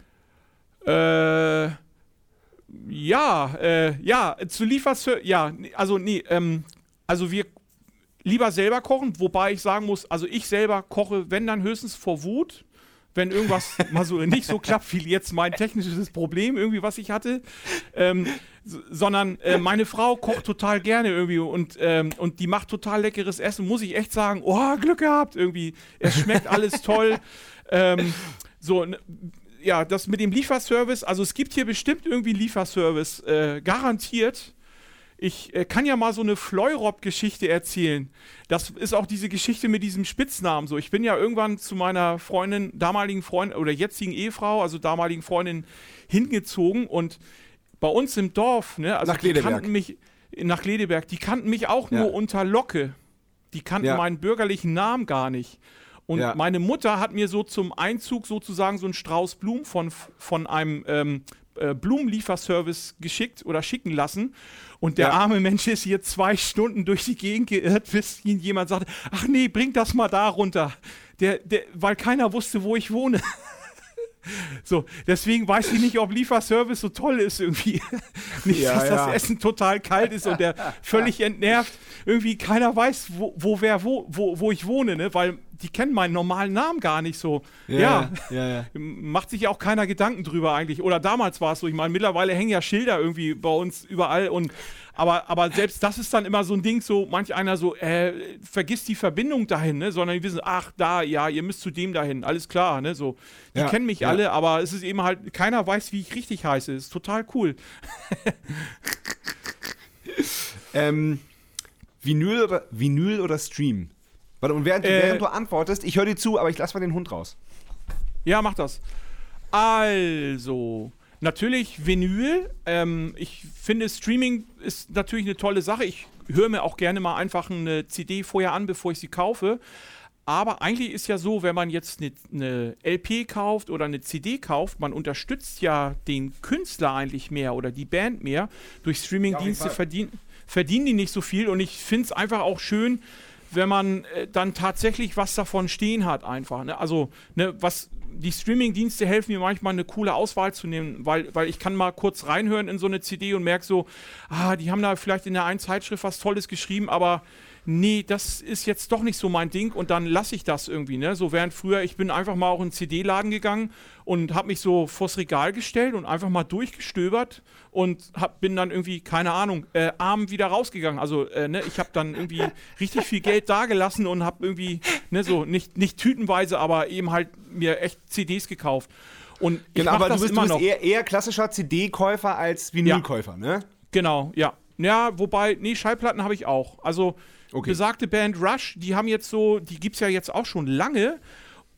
Äh, ja, äh, ja, zu Lieferservice, ja, also nee, ähm, also wir lieber selber kochen, wobei ich sagen muss, also ich selber koche, wenn dann höchstens vor Wut, wenn irgendwas <laughs> mal so nicht so klappt wie jetzt mein technisches Problem irgendwie, was ich hatte, ähm, sondern äh, meine Frau kocht total gerne irgendwie und, ähm, und die macht total leckeres Essen, muss ich echt sagen, oh, Glück gehabt irgendwie, es schmeckt alles toll, <laughs> ähm, so, ja, das mit dem Lieferservice, also es gibt hier bestimmt irgendwie einen Lieferservice, äh, garantiert. Ich äh, kann ja mal so eine Fleurop-Geschichte erzählen. Das ist auch diese Geschichte mit diesem Spitznamen so. Ich bin ja irgendwann zu meiner Freundin, damaligen Freundin oder jetzigen Ehefrau, also damaligen Freundin, hingezogen und bei uns im Dorf, ne, also Nach die Ledeberg. kannten mich nach Ledeberg, die kannten mich auch Ja. nur unter Locke. Die kannten Ja. meinen bürgerlichen Namen gar nicht. Und Ja. meine Mutter hat mir so zum Einzug sozusagen so einen Strauß Blumen von, von einem ähm, äh, Blumenlieferservice geschickt oder schicken lassen. Und der Ja. arme Mensch ist hier zwei Stunden durch die Gegend geirrt, bis ihn jemand sagte, ach nee, bring das mal da runter. Der, der, weil keiner wusste, wo ich wohne. So, deswegen weiß ich nicht, ob Lieferservice so toll ist irgendwie. <laughs> nicht, Ja, dass ja. das Essen total kalt ist und der völlig entnervt irgendwie keiner weiß, wo, wo wer wo, wo, wo ich wohne, ne? Weil die kennen meinen normalen Namen gar nicht so. Ja, Ja, macht sich ja auch keiner Gedanken drüber eigentlich. Oder damals war es so. Ich meine, mittlerweile hängen ja Schilder irgendwie bei uns überall und aber, aber selbst das ist dann immer so ein Ding, so manch einer so, äh, vergisst die Verbindung dahin, ne? Sondern die wissen, ach, da, ja, ihr müsst zu dem dahin, alles klar, ne? So. Die Ja, kennen mich ja. alle, aber es ist eben halt, keiner weiß, wie ich richtig heiße. Ist total cool. <laughs> Ähm, Vinyl oder, Vinyl oder Stream? Warte, und während, Äh, während du antwortest, ich höre dir zu, aber ich lasse mal den Hund raus. Ja, mach das. Also, natürlich Vinyl. Ähm, ich finde, Streaming ist natürlich eine tolle Sache. Ich höre mir auch gerne mal einfach eine CD vorher an, bevor ich sie kaufe. Aber eigentlich ist ja so, wenn man jetzt eine, eine LP kauft oder eine CD kauft, man unterstützt ja den Künstler eigentlich mehr oder die Band mehr. Durch Streamingdienste Fall. verdienen, verdienen die nicht so viel. Und ich finde es einfach auch schön, wenn man äh, dann tatsächlich was davon stehen hat, einfach. Ne? Also, ne, was die Streaming-Dienste helfen mir manchmal eine coole Auswahl zu nehmen, weil, weil ich kann mal kurz reinhören in so eine CD und merke so, ah, die haben da vielleicht in der einen Zeitschrift was Tolles geschrieben, aber nee, das ist jetzt doch nicht so mein Ding und dann lasse ich das irgendwie, ne? So während früher, ich bin einfach mal auch in den CD-Laden gegangen und habe mich so vors Regal gestellt und einfach mal durchgestöbert und hab, bin dann irgendwie, keine Ahnung, äh, arm wieder rausgegangen. Also, äh, ne, ich habe dann irgendwie richtig viel Geld dagelassen und habe irgendwie, ne, so, nicht, nicht tütenweise, aber eben halt mir echt CDs gekauft. Und ich Genau, aber du das bist, du immer bist noch. eher, eher klassischer CD-Käufer als Vinylkäufer, ne? Genau, ja. Ja, wobei, nee, Schallplatten habe ich auch. Also, Okay. besagte Band Rush, die haben jetzt so, die gibt es ja jetzt auch schon lange.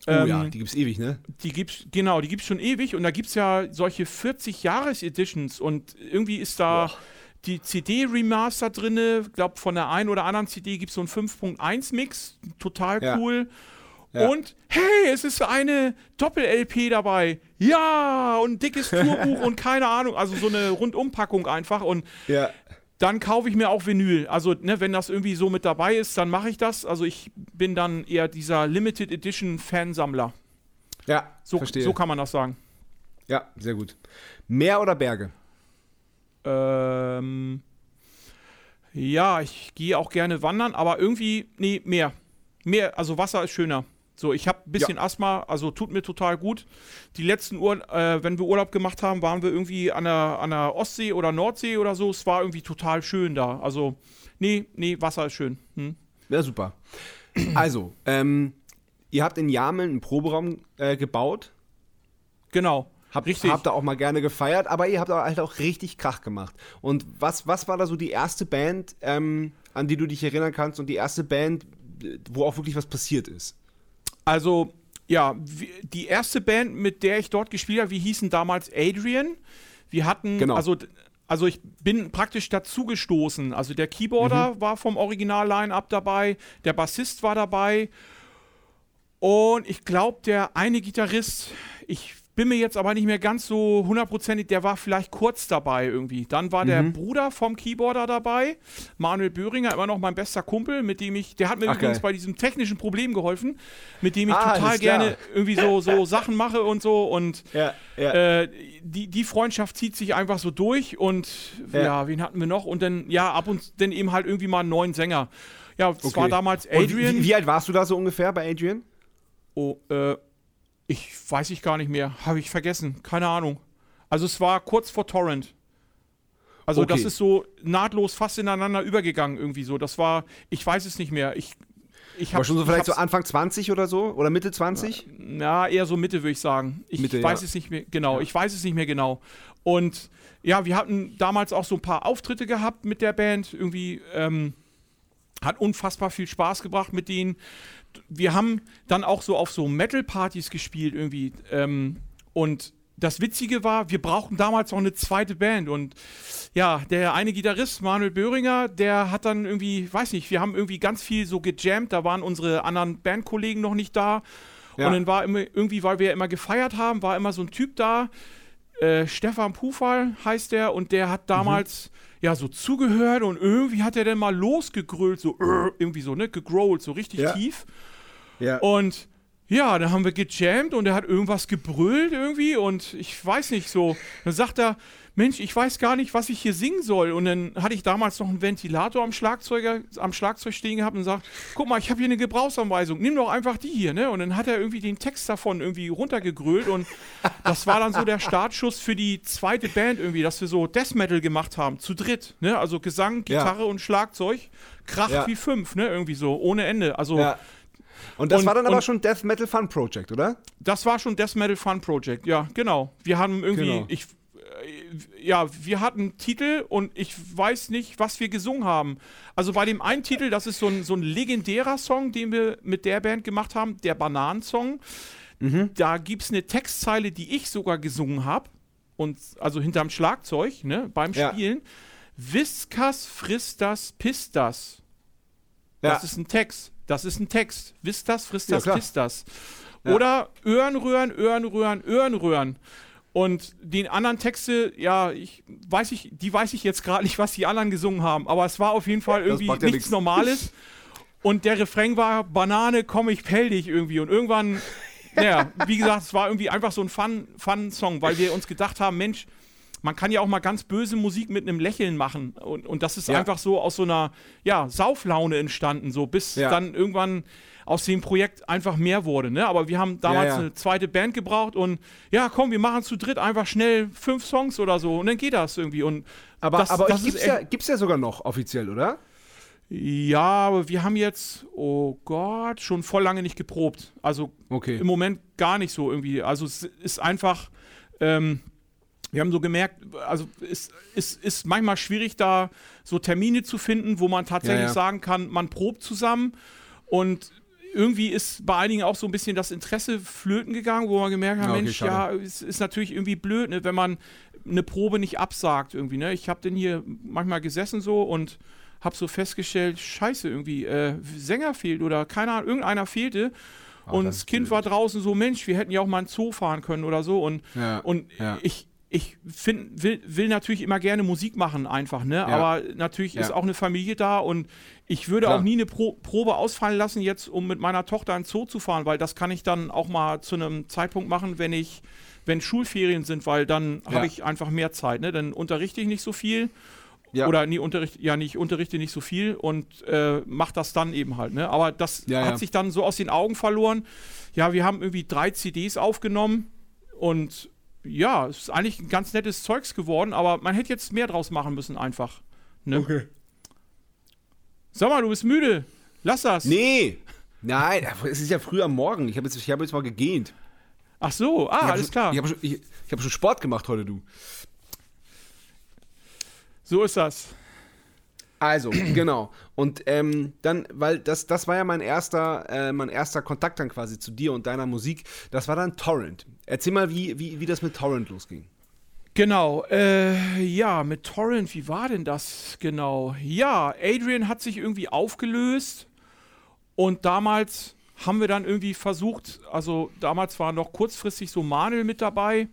Oh Ähm, ja, die gibt's ewig, ne? Die gibt's, genau, die gibt's schon ewig und da gibt's ja solche 40-Jahres-Editions und irgendwie ist da die CD-Remaster drinne. Ich glaube, von der einen oder anderen CD gibt's so einen 5.1-Mix. Total Ja. cool. Ja. Und hey, es ist eine Doppel-LP dabei. Ja, und ein dickes Tourbuch <laughs> und keine Ahnung. Also so eine Rundumpackung einfach. Und Ja. Dann kaufe ich mir auch Vinyl. Also, ne, wenn das irgendwie so mit dabei ist, dann mache ich das. Also, ich bin dann eher dieser Limited Edition Fansammler. Ja, So, verstehe. so kann man das sagen. ja, sehr gut. Meer oder Berge? Ähm, ja, ich gehe auch gerne wandern, aber irgendwie, nee, mehr. Mehr, also Wasser ist schöner. So, ich habe ein bisschen Asthma, also tut mir total gut. Die letzten Uhr, äh, wenn wir Urlaub gemacht haben, waren wir irgendwie an der, an der Ostsee oder Nordsee oder so. Es war irgendwie total schön da. Also, nee, nee, Wasser ist schön. Hm? Ja, super. Also, ähm, ihr habt in Jameln einen Proberaum äh, gebaut. Genau. Habt, Richtig. habt ihr auch mal gerne gefeiert, aber ihr habt auch- halt auch richtig Krach gemacht. Und was, was war da so die erste Band, ähm, an die du dich erinnern kannst und die erste Band, wo auch wirklich was passiert ist? Also, ja, die erste Band, mit der ich dort gespielt habe, wir hießen damals Adrian. Wir hatten, Genau. also, also ich bin praktisch dazugestoßen. Also der Keyboarder war vom Original-Line-Up dabei, der Bassist war dabei und ich glaube, der eine Gitarrist, ich bin mir jetzt aber nicht mehr ganz so hundertprozentig, der war vielleicht kurz dabei irgendwie. Dann war der Bruder vom Keyboarder dabei, Manuel Böhringer, immer noch mein bester Kumpel, mit dem ich, der hat mir Ach, übrigens bei diesem technischen Problem geholfen, mit dem ich Ah, total gerne irgendwie so, so <laughs> Sachen mache und so und Ja, ja. äh, die, die Freundschaft zieht sich einfach so durch und ja. Ja. wen hatten wir noch? Und dann, ja, ab und dann eben halt irgendwie mal einen neuen Sänger. Ja, es Okay. war damals Adrian. Wie, wie alt warst du da so ungefähr bei Adrian? Oh, äh, ich weiß ich gar nicht mehr. Habe ich vergessen. Keine Ahnung. Also es war kurz vor Torrent. Also Okay. das ist so nahtlos fast ineinander übergegangen irgendwie so. Das war, ich weiß es nicht mehr. Ich, ich Aber habe schon so vielleicht so Anfang 20 oder so? Oder Mitte 20? Na, eher so Mitte, würde ich sagen. Ich Mitte, weiß ja. es nicht mehr genau. Ich weiß es nicht mehr genau. Und ja, wir hatten damals auch so ein paar Auftritte gehabt mit der Band. Irgendwie ähm, hat unfassbar viel Spaß gebracht mit denen. Wir haben dann auch so auf so Metal-Partys gespielt irgendwie. Ähm, und das Witzige war, wir brauchten damals noch eine zweite Band. Und ja, der eine Gitarrist, Manuel Böhringer, der hat dann irgendwie, weiß nicht, wir haben irgendwie ganz viel so gejammt. Da waren unsere anderen Bandkollegen noch nicht da. Ja. Und dann war immer, irgendwie, weil wir ja immer gefeiert haben, war immer so ein Typ da, äh, Stefan Pufal heißt der, und der hat damals ja so zugehört und irgendwie hat er dann mal losgegrölt, so äh, irgendwie so, ne, gegrowlt, so richtig Ja. tief. Ja. Und ja, dann haben wir gejammt und er hat irgendwas gebrüllt irgendwie und ich weiß nicht so. Dann sagt er, Mensch, ich weiß gar nicht, was ich hier singen soll. Und dann hatte ich damals noch einen Ventilator am, Schlagzeuger, am Schlagzeug stehen gehabt und sagt, guck mal, ich habe hier eine Gebrauchsanweisung, nimm doch einfach die hier, ne? Und dann hat er irgendwie den Text davon irgendwie runtergegrölt und <laughs> das war dann so der Startschuss für die zweite Band irgendwie, dass wir so Death Metal gemacht haben, zu dritt, ne? Also Gesang, Gitarre ja. und Schlagzeug, Kracht ja. wie fünf, ne? Irgendwie so, ohne Ende. Also ja. Und das und, war dann aber schon Death Metal Fun Project, oder? Das war schon Death Metal Fun Project, ja, genau. Wir haben irgendwie, genau. ich ja, wir hatten Titel und ich weiß nicht, was wir gesungen haben. Also bei dem einen Titel, das ist so ein, so ein legendärer Song, den wir mit der Band gemacht haben, der Bananensong. Mhm. Da gibt es eine Textzeile, die ich sogar gesungen habe. Und also hinterm Schlagzeug, ne, beim Spielen. Ja. Viscas frisst das, pisst das. Das ja. ist ein Text. Das ist ein Text. Vistas frisst das, ja, pisst das. Oder Öhren rühren, Öhren rühren, Öhren rühren. Und die anderen Texte, ja, ich weiß ich, die weiß ich jetzt gerade nicht, was die anderen gesungen haben, aber es war auf jeden Fall irgendwie ja nichts. Normales. Und der Refrain war Banane, komm ich pell dich irgendwie. Und irgendwann, <laughs> naja, wie gesagt, es war irgendwie einfach so ein Fun-Song, weil wir uns gedacht haben, Mensch, man kann ja auch mal ganz böse Musik mit einem Lächeln machen. Und, und das ist ja. einfach so aus so einer, ja, Sauflaune entstanden, so bis ja. dann irgendwann aus dem Projekt einfach mehr wurde. Ne? Aber wir haben damals ja, ja. eine zweite Band gebraucht und ja, komm, wir machen zu dritt einfach schnell fünf Songs oder so und dann geht das irgendwie. Und aber das, aber das gibt es ja, ja sogar noch offiziell, oder? Ja, aber wir haben jetzt, oh Gott, schon voll lange nicht geprobt. Also okay. im Moment gar nicht so irgendwie. Also es ist einfach, ähm, wir haben so gemerkt, also es ist, ist manchmal schwierig, da so Termine zu finden, wo man tatsächlich ja, ja. sagen kann, man probt zusammen. Und irgendwie ist bei einigen auch so ein bisschen das Interesse flöten gegangen, wo man gemerkt hat, okay, Mensch, schade. ja, es ist natürlich irgendwie blöd, ne, wenn man eine Probe nicht absagt irgendwie. Ne? Ich habe denn hier manchmal gesessen so und habe so festgestellt, scheiße, irgendwie, äh, Sänger fehlt oder keine Ahnung, irgendeiner fehlte. Ach, und das Kind blöd. war draußen so, Mensch, wir hätten ja auch mal einen Zoo fahren können oder so. Und, ja, und ja. ich, ich find, will, will natürlich immer gerne Musik machen, einfach, ne? Ja. Aber natürlich ja. ist auch eine Familie da und ich würde Klar. auch nie eine Pro Probe ausfallen lassen, jetzt um mit meiner Tochter ins Zoo zu fahren, weil das kann ich dann auch mal zu einem Zeitpunkt machen, wenn ich, wenn Schulferien sind, weil dann ja. habe ich einfach mehr Zeit, ne? Dann unterrichte ich nicht so viel. Ja. Oder nie unterrichte, ja, nicht unterrichte nicht so viel und äh, mach das dann eben halt, ne? Aber das hat sich dann so aus den Augen verloren. Ja, wir haben irgendwie drei CDs aufgenommen und ja, es ist eigentlich ein ganz nettes Zeugs geworden, aber man hätte jetzt mehr draus machen müssen einfach. Ne? Okay. Sag mal, du bist müde. Lass das. Nee. Nein, es ist ja früh am Morgen. Ich habe jetzt, hab jetzt mal gegähnt. Ach so, ah, alles schon, klar. Ich habe schon, ich, ich hab schon Sport gemacht heute, du. So ist das. Also, <clears throat> genau. Und ähm, dann, weil das, das war ja mein erster, äh, mein erster Kontakt dann quasi zu dir und deiner Musik. Das war dann Torrent. Erzähl mal, wie, wie, wie das mit Torrent losging. Genau, äh, ja, mit Torrent, wie war denn das genau? Ja, Adrian hat sich irgendwie aufgelöst und damals haben wir dann irgendwie versucht, also damals war noch kurzfristig so Manuel mit dabei,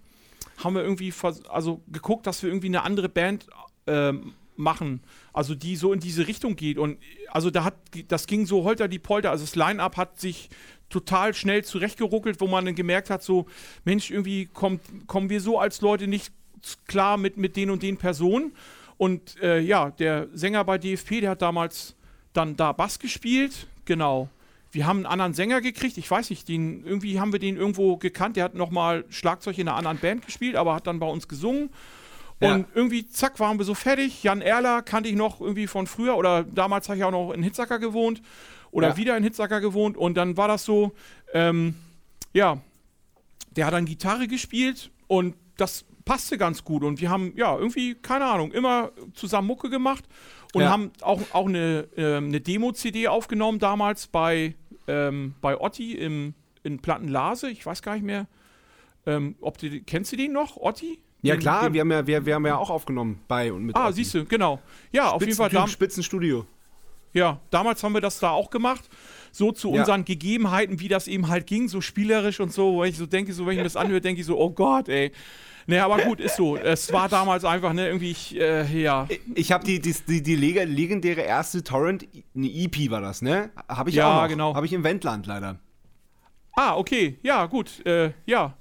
haben wir irgendwie also geguckt, dass wir irgendwie eine andere Band ähm, machen, also die so in diese Richtung geht. Und also da hat, das ging so holter die Polter. Also das Line-Up hat sich total schnell zurechtgeruckelt, wo man dann gemerkt hat, so, Mensch, irgendwie kommt, kommen wir so als Leute nicht klar mit, mit den und den Personen. Und äh, ja, der Sänger bei DFP, der hat damals dann da Bass gespielt, genau. Wir haben einen anderen Sänger gekriegt, ich weiß nicht, den, irgendwie haben wir den irgendwo gekannt, der hat nochmal Schlagzeug in einer anderen Band gespielt, aber hat dann bei uns gesungen. Ja. Und irgendwie, zack, waren wir so fertig. Jan Erler kannte ich noch irgendwie von früher oder damals habe ich auch noch in Hitzacker gewohnt oder ja. wieder in Hitzacker gewohnt. Und dann war das so, ähm, ja, der hat dann Gitarre gespielt und das passte ganz gut. Und wir haben, ja, irgendwie, keine Ahnung, immer zusammen Mucke gemacht und ja. haben auch, auch eine, äh, eine Demo-CD aufgenommen damals bei, ähm, bei Otti im, in Plattenlase. Ich weiß gar nicht mehr. Ähm, ob du, kennst du den noch, Otti? Ja, klar, wir, haben ja, wir, wir haben ja auch aufgenommen bei und mit. Ah, siehst du, genau. Ja, Spitzen, auf jeden Fall. Da, Spitzenstudio. Ja, damals haben wir das da auch gemacht. So zu ja. unseren Gegebenheiten, wie das eben halt ging, so spielerisch und so, wo ich so denke, so wenn ich mir das anhöre, denke ich so, oh Gott, ey. Ne, aber gut, ist so. Es war damals einfach, ne, irgendwie, ich, äh, ja. Ich habe die, die, die, die legendäre erste Torrent, eine EP war das, ne? Habe ich ja, auch noch. genau. Habe ich im Wendland leider. Ah, okay, ja, gut, äh, ja.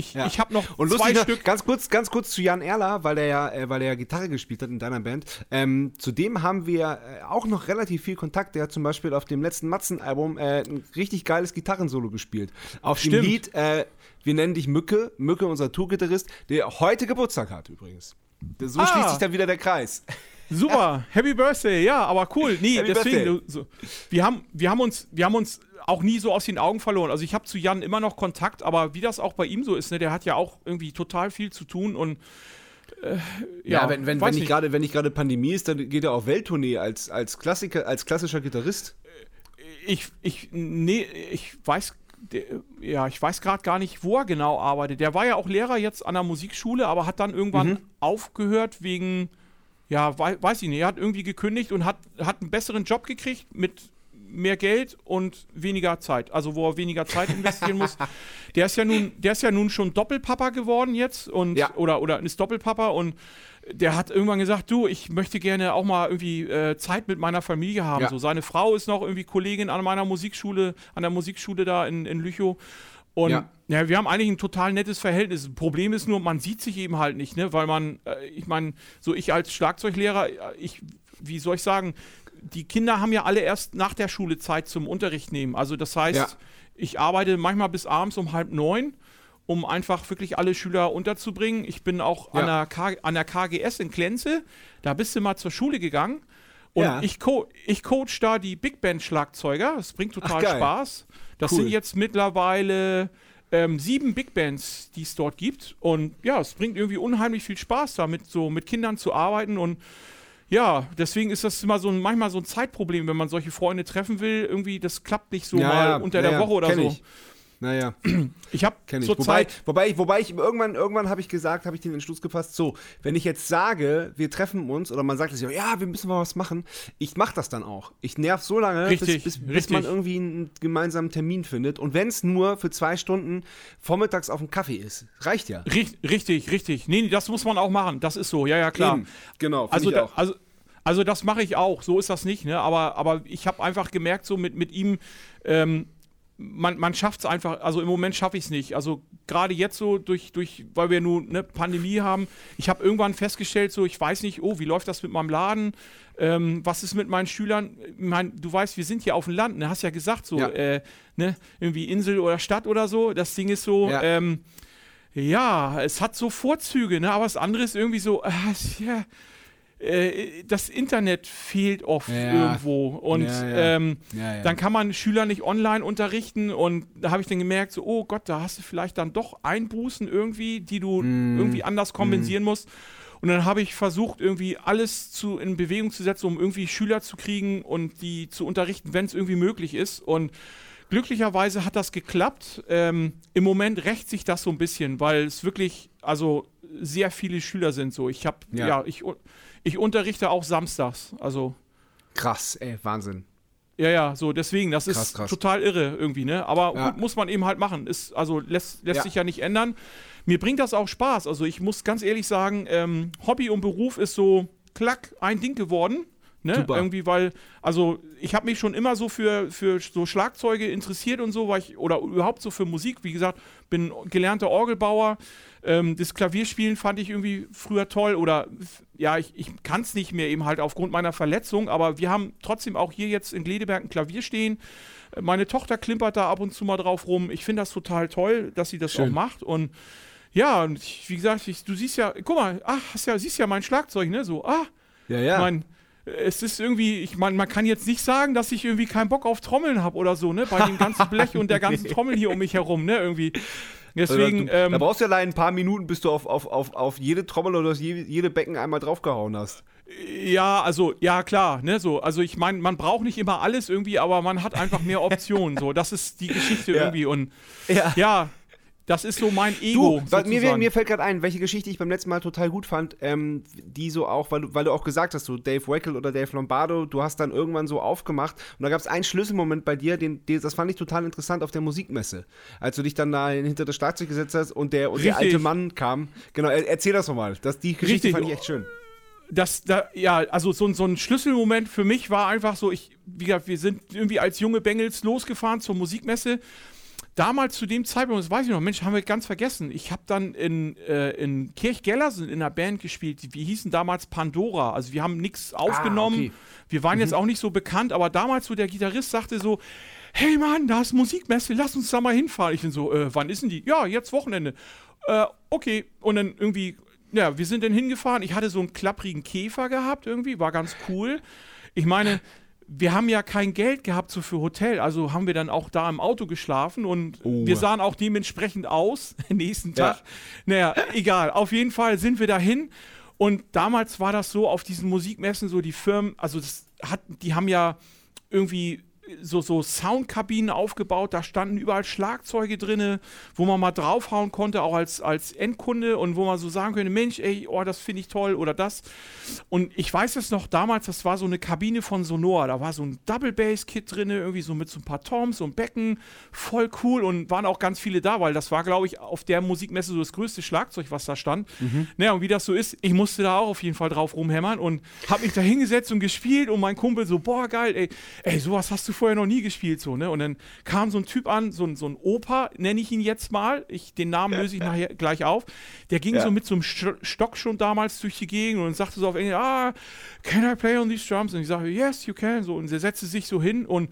Ich, Ja. ich habe noch Und zwei lustig, Stück. ganz kurz, ganz kurz zu Jan Erler, weil der ja, äh, weil der ja Gitarre gespielt hat in deiner Band. Ähm, zudem haben wir äh, auch noch relativ viel Kontakt. Der hat zum Beispiel auf dem letzten Matzen-Album äh, ein richtig geiles Gitarrensolo gespielt. Auf dem Stimmt. Lied, äh, wir nennen dich Mücke, Mücke, unser Tourgitarrist, der heute Geburtstag hat übrigens. So Ah. schließt sich dann wieder der Kreis. <laughs> Super, Happy Birthday, ja, aber cool. Nee, Happy deswegen, so, wir, haben, wir, haben uns, wir haben uns auch nie so aus den Augen verloren. Also ich habe zu Jan immer noch Kontakt, aber wie das auch bei ihm so ist, ne, der hat ja auch irgendwie total viel zu tun und äh, ja, Ja, wenn, wenn, wenn nicht nicht. gerade wenn nicht gerade Pandemie ist, dann geht er auf Welttournee als, als Klassiker, als klassischer Gitarrist. ich, ich, nee, ich weiß, der, ja, ich weiß gerade gar nicht, wo er genau arbeitet. Der war ja auch Lehrer jetzt an der Musikschule, aber hat dann irgendwann Mhm. aufgehört wegen, ja, wei weiß ich nicht, er hat irgendwie gekündigt und hat, hat einen besseren Job gekriegt mit mehr Geld und weniger Zeit, also wo er weniger Zeit investieren muss. <laughs> Der ist ja nun, der ist ja nun schon Doppelpapa geworden jetzt und Ja. oder oder ist Doppelpapa und der hat irgendwann gesagt, du, ich möchte gerne auch mal irgendwie äh, Zeit mit meiner Familie haben. Ja. So seine Frau ist noch irgendwie Kollegin an meiner Musikschule, an der Musikschule da in, in Lüchow. Und Ja. ja. wir haben eigentlich ein total nettes Verhältnis. Das Problem ist nur, man sieht sich eben halt nicht, ne? Weil man, äh, ich meine, so ich als Schlagzeuglehrer, äh, ich, wie soll ich sagen, die Kinder haben ja alle erst nach der Schule Zeit zum Unterricht nehmen. Also das heißt, Ja. ich arbeite manchmal bis abends um halb neun, um einfach wirklich alle Schüler unterzubringen. Ich bin auch an, Ja. der K an der KGS in Klenze, da bist du mal zur Schule gegangen. Und Ja. ich, co ich coach da die Big Band Schlagzeuger. Das bringt total geil. Spaß. Das Cool. sind jetzt mittlerweile ähm, sieben Big Bands, die es dort gibt. Und ja, es bringt irgendwie unheimlich viel Spaß, damit so mit Kindern zu arbeiten. Und ja, deswegen ist das immer so ein, manchmal so ein Zeitproblem, wenn man solche Freunde treffen will. Irgendwie, das klappt nicht so Ja, mal unter ja, der Woche oder so. Ich. Naja. <clears throat> Ich habe Kenn ich. zur Wobei, Zeit. wobei, ich, wobei ich irgendwann, irgendwann habe ich gesagt, habe ich den Entschluss gefasst, so, wenn ich jetzt sage, wir treffen uns oder man sagt es ja, wir müssen mal was machen, ich mache das dann auch. Ich nerv so lange, Richtig, bis, bis, bis richtig. man irgendwie einen gemeinsamen Termin findet. Und wenn es nur für zwei Stunden vormittags auf dem Kaffee ist, reicht ja. Richt, richtig, richtig. Nee, das muss man auch machen. Das ist so, ja, ja, klar. Eben. Genau, Also, da, auch. also, also das mache ich auch, so ist das nicht, ne? Aber, aber ich habe einfach gemerkt, so mit, mit ihm, ähm, man, man schafft es einfach, also im Moment schaffe ich es nicht. Also gerade jetzt so durch, durch, weil wir nun eine Pandemie haben, ich habe irgendwann festgestellt, so ich weiß nicht, oh, wie läuft das mit meinem Laden? Ähm, was ist mit meinen Schülern? Ich mein, du weißt, wir sind hier auf dem Land, ne? Hast ja gesagt, so, Ja. äh, ne, irgendwie Insel oder Stadt oder so. Das Ding ist so, Ja. ähm, ja, es hat so Vorzüge, ne? Aber das andere ist irgendwie so, äh, ja, äh, das Internet fehlt oft Ja. irgendwo. Und Ja. Ähm, dann kann man Schüler nicht online unterrichten und da habe ich dann gemerkt, so, oh Gott, da hast du vielleicht dann doch Einbußen irgendwie, die du Mm. irgendwie anders kompensieren musst. Und dann habe ich versucht, irgendwie alles zu, in Bewegung zu setzen, um irgendwie Schüler zu kriegen und die zu unterrichten, wenn es irgendwie möglich ist. Und glücklicherweise hat das geklappt. Ähm, Im Moment rächt sich das so ein bisschen, weil es wirklich, also sehr viele Schüler sind so. Ich habe, Ja. ja, ich, ich unterrichte auch samstags. Also, Krass, ey, Wahnsinn. ja, ja, so deswegen, das Krass, ist krass. total irre irgendwie, ne? Aber Ja. gut, muss man eben halt machen. Ist, also lässt, lässt Ja. sich ja nicht ändern. Mir bringt das auch Spaß. Also ich muss ganz ehrlich sagen, ähm, Hobby und Beruf ist so klack ein Ding geworden. Ne? Super. Irgendwie, weil, also ich habe mich schon immer so für, für so Schlagzeuge interessiert und so, weil ich, oder überhaupt so für Musik, wie gesagt, bin gelernter Orgelbauer. Ähm, das Klavierspielen fand ich irgendwie früher toll oder ja, ich, ich kann es nicht mehr eben halt aufgrund meiner Verletzung, aber wir haben trotzdem auch hier jetzt in Gledeberg ein Klavier stehen. Meine Tochter klimpert da ab und zu mal drauf rum. Ich finde das total toll, dass sie das Schön. auch macht und ja, und ich, wie gesagt, ich, du siehst ja, guck mal, ach, hast ja, siehst ja mein Schlagzeug, ne? So, ah, Ja, ich ja. mein, es ist irgendwie, ich meine, man kann jetzt nicht sagen, dass ich irgendwie keinen Bock auf Trommeln habe oder so, ne? Bei dem ganzen Blech und der ganzen <laughs> Trommel hier um mich herum, ne? Irgendwie. Deswegen, also, da, ähm, da brauchst du ja allein ein paar Minuten, bis du auf, auf, auf, auf jede Trommel oder je, jede Becken einmal draufgehauen hast. ja, also, ja, klar, ne? So, also ich meine, man braucht nicht immer alles irgendwie, aber man hat einfach mehr Optionen. so, das ist die Geschichte Ja. irgendwie. Und Ja. ja, das ist so mein Ego. Du, mir, mir fällt gerade ein, welche Geschichte ich beim letzten Mal total gut fand, ähm, die so auch, weil du, weil du auch gesagt hast, so Dave Weckel oder Dave Lombardo, du hast dann irgendwann so aufgemacht und da gab es einen Schlüsselmoment bei dir, den, den, das fand ich total interessant auf der Musikmesse, als du dich dann da hinter das Schlagzeug gesetzt hast und der, und der alte Mann kam. Genau, er, erzähl das nochmal. Das, die Geschichte Richtig. fand ich echt schön. das, da, ja, also so, ein- so ein Schlüsselmoment für mich war einfach so, ich, wie gesagt, wir sind irgendwie als junge Bengels losgefahren zur Musikmesse. Damals zu dem Zeitpunkt, das weiß ich noch, Mensch, haben wir ganz vergessen. Ich habe dann in, äh, in Kirchgellersen in einer Band gespielt, die, die hießen damals Pandora. Also wir haben nichts aufgenommen. okay. Wir waren Mhm. jetzt auch nicht so bekannt, aber damals, wo der Gitarrist sagte so, hey Mann, da ist Musikmesse, lass uns da mal hinfahren. Ich bin so, äh, wann ist denn die? Ja, jetzt Wochenende. Äh, okay. Und dann irgendwie, ja, wir sind dann hingefahren. Ich hatte so einen klapprigen Käfer gehabt irgendwie, war ganz cool. Ich meine, wir haben ja kein Geld gehabt so für Hotel, also haben wir dann auch da im Auto geschlafen und Oh. wir sahen auch dementsprechend aus <laughs> nächsten Ja. Tag. Naja, egal. Auf jeden Fall sind wir dahin und damals war das so auf diesen Musikmessen so die Firmen, also das hat, die haben ja irgendwie so, so Soundkabinen aufgebaut, da standen überall Schlagzeuge drinne, wo man mal draufhauen konnte, auch als, als Endkunde und wo man so sagen könnte, Mensch, ey, oh, das finde ich toll oder das. Und ich weiß es noch damals, das war so eine Kabine von Sonor, da war so ein Double Bass Kit drinne, irgendwie so mit so ein paar Toms und Becken, voll cool und waren auch ganz viele da, weil das war, glaube ich, auf der Musikmesse so das größte Schlagzeug, was da stand. Naja, und wie das so ist, ich musste da auch auf jeden Fall drauf rumhämmern und habe mich da hingesetzt und gespielt und mein Kumpel so, boah, geil, ey, ey, sowas hast du vorher noch nie gespielt, so, ne? Und dann kam so ein Typ an, so ein, so ein Opa, nenne ich ihn jetzt mal, ich, den Namen löse ich <laughs> nachher gleich auf, der ging so mit so einem Sto- Stock schon damals durch die Gegend und sagte so auf Englisch, ah, can I play on these drums? Und ich sage, yes, you can, so, und er setzte sich so hin und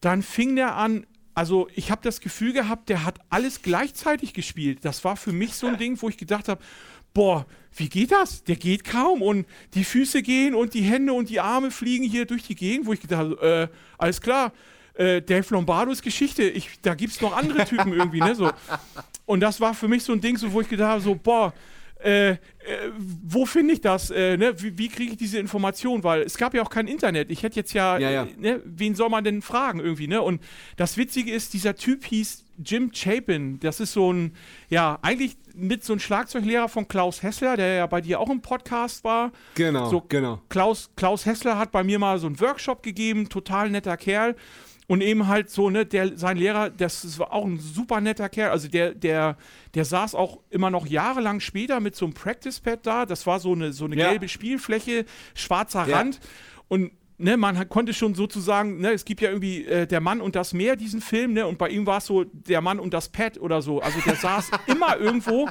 dann fing der an, also ich habe das Gefühl gehabt, der hat alles gleichzeitig gespielt. Das war für mich so ein <laughs> Ding, wo ich gedacht habe, boah, wie geht das? Der geht kaum und die Füße gehen und die Hände und die Arme fliegen hier durch die Gegend, wo ich gedacht habe, äh, alles klar, äh, Dave Lombardos Geschichte, ich, da gibt es noch andere Typen irgendwie, ne, so. Und das war für mich so ein Ding, so, wo ich gedacht habe, so, boah, äh, äh, wo finde ich das? Äh, ne? Wie, wie kriege ich diese Information? Weil es gab ja auch kein Internet. Ich hätte jetzt ja, Ja, ja. Äh, ne? wen soll man denn fragen irgendwie? Ne? Und das Witzige ist, dieser Typ hieß Jim Chapin. Das ist so ein, ja, eigentlich mit so ein Schlagzeuglehrer von Klaus Hessler, der ja bei dir auch im Podcast war. Genau, So, genau. Klaus, Klaus Hessler hat bei mir mal so einen Workshop gegeben, total netter Kerl. Und eben halt so, ne, der, sein Lehrer, das, das war auch ein super netter Kerl. Also der, der, der saß auch immer noch jahrelang später mit so einem Practice-Pad da. Das war so eine, so eine Ja. gelbe Spielfläche, schwarzer Ja. Rand. Und ne, man konnte schon sozusagen, ne, es gibt ja irgendwie äh, der Mann und das Meer, diesen Film, ne, und bei ihm war es so der Mann und das Pad oder so. Also der saß <laughs> immer irgendwo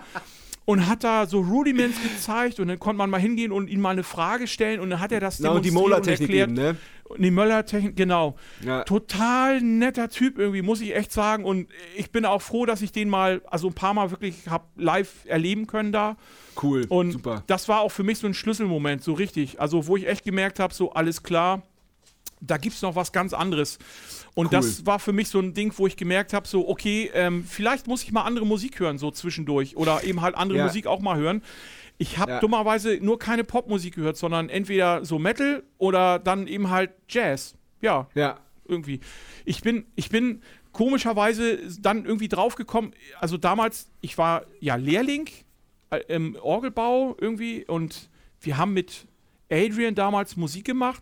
und hat da so Rudiments gezeigt und dann konnte man mal hingehen und ihm mal eine Frage stellen und dann hat er das Na, und die demonstriert Mola-Technik erklärt. eben, ne? Und Die Möller-Technik, genau. Ja. Total netter Typ irgendwie, muss ich echt sagen. Und ich bin auch froh, dass ich den mal, also ein paar Mal wirklich hab live erleben können da. Cool, Und super. das war auch für mich so ein Schlüsselmoment, so richtig. Also, wo ich echt gemerkt habe, so alles klar, da gibt es noch was ganz anderes. Und Cool. das war für mich so ein Ding, wo ich gemerkt habe, so, okay, ähm, vielleicht muss ich mal andere Musik hören, so zwischendurch. Oder eben halt andere Ja. Musik auch mal hören. Ich habe Ja. dummerweise nur keine Popmusik gehört, sondern entweder so Metal oder dann eben halt Jazz. Ja, Ja, irgendwie. Ich bin, ich bin komischerweise dann irgendwie draufgekommen, also damals, ich war ja Lehrling äh, im Orgelbau irgendwie und wir haben mit Adrian damals Musik gemacht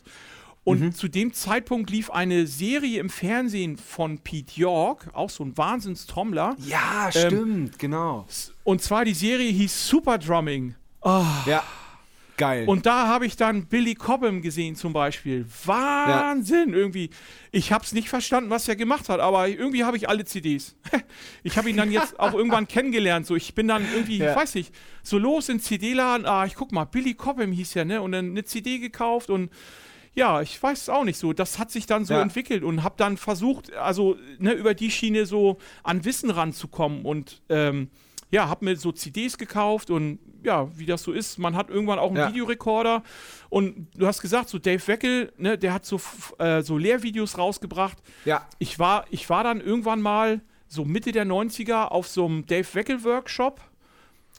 und Mhm. zu dem Zeitpunkt lief eine Serie im Fernsehen von Pete York, auch so ein Wahnsinnstrommler. ja, stimmt, genau. Und zwar die Serie hieß Super Drumming. Ja, geil. Und da habe ich dann Billy Cobham gesehen zum Beispiel. Wahnsinn irgendwie. Ich habe es nicht verstanden, was er gemacht hat, aber irgendwie habe ich alle CDs. <laughs> Ich habe ihn dann jetzt <laughs> auch irgendwann kennengelernt. So, ich bin dann irgendwie, Ja. ich weiß nicht, so los in CD-Laden. Ah, ich guck mal, Billy Cobham hieß ja, ne? Und dann eine CD gekauft und ja, ich weiß es auch nicht so. Das hat sich dann so Ja. entwickelt und habe dann versucht, also ne, über die Schiene so an Wissen ranzukommen und ähm, ja, habe mir so CDs gekauft und ja, wie das so ist, man hat irgendwann auch einen Ja. Videorekorder und du hast gesagt, so Dave Weckel, ne, der hat so, äh, so Lehrvideos rausgebracht. ja, Ich war, ich war dann irgendwann mal so Mitte der 90er auf so einem Dave Weckel Workshop.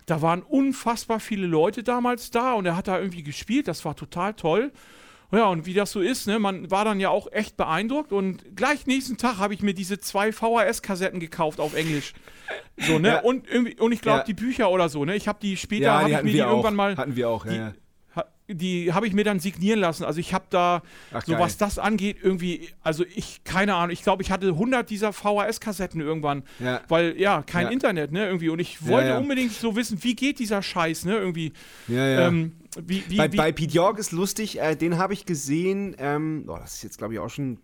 Da waren unfassbar viele Leute damals da und er hat da irgendwie gespielt. Das war total toll. Ja, und wie das so ist, ne, man war dann ja auch echt beeindruckt und gleich nächsten Tag habe ich mir diese zwei VHS-Kassetten gekauft auf Englisch. So, ne? Ja. Und irgendwie, und ich glaube, Ja. die Bücher oder so, ne? Ich habe die später, ja, habe ich mir die auch. irgendwann mal Hatten wir auch, die, ja. Die habe ich mir dann signieren lassen. Also ich habe da, Ach, so geil. was das angeht, irgendwie, also ich, keine Ahnung, ich glaube, ich hatte 100 dieser VHS-Kassetten irgendwann, Ja. weil ja, kein Ja. Internet, ne, irgendwie. Und ich wollte ja. unbedingt so wissen, wie geht dieser Scheiß, ne, irgendwie. Ja, ja. Ähm, wie, wie, bei, wie, bei Pete York ist lustig, äh, den habe ich gesehen, ähm, oh, das ist jetzt glaube ich auch schon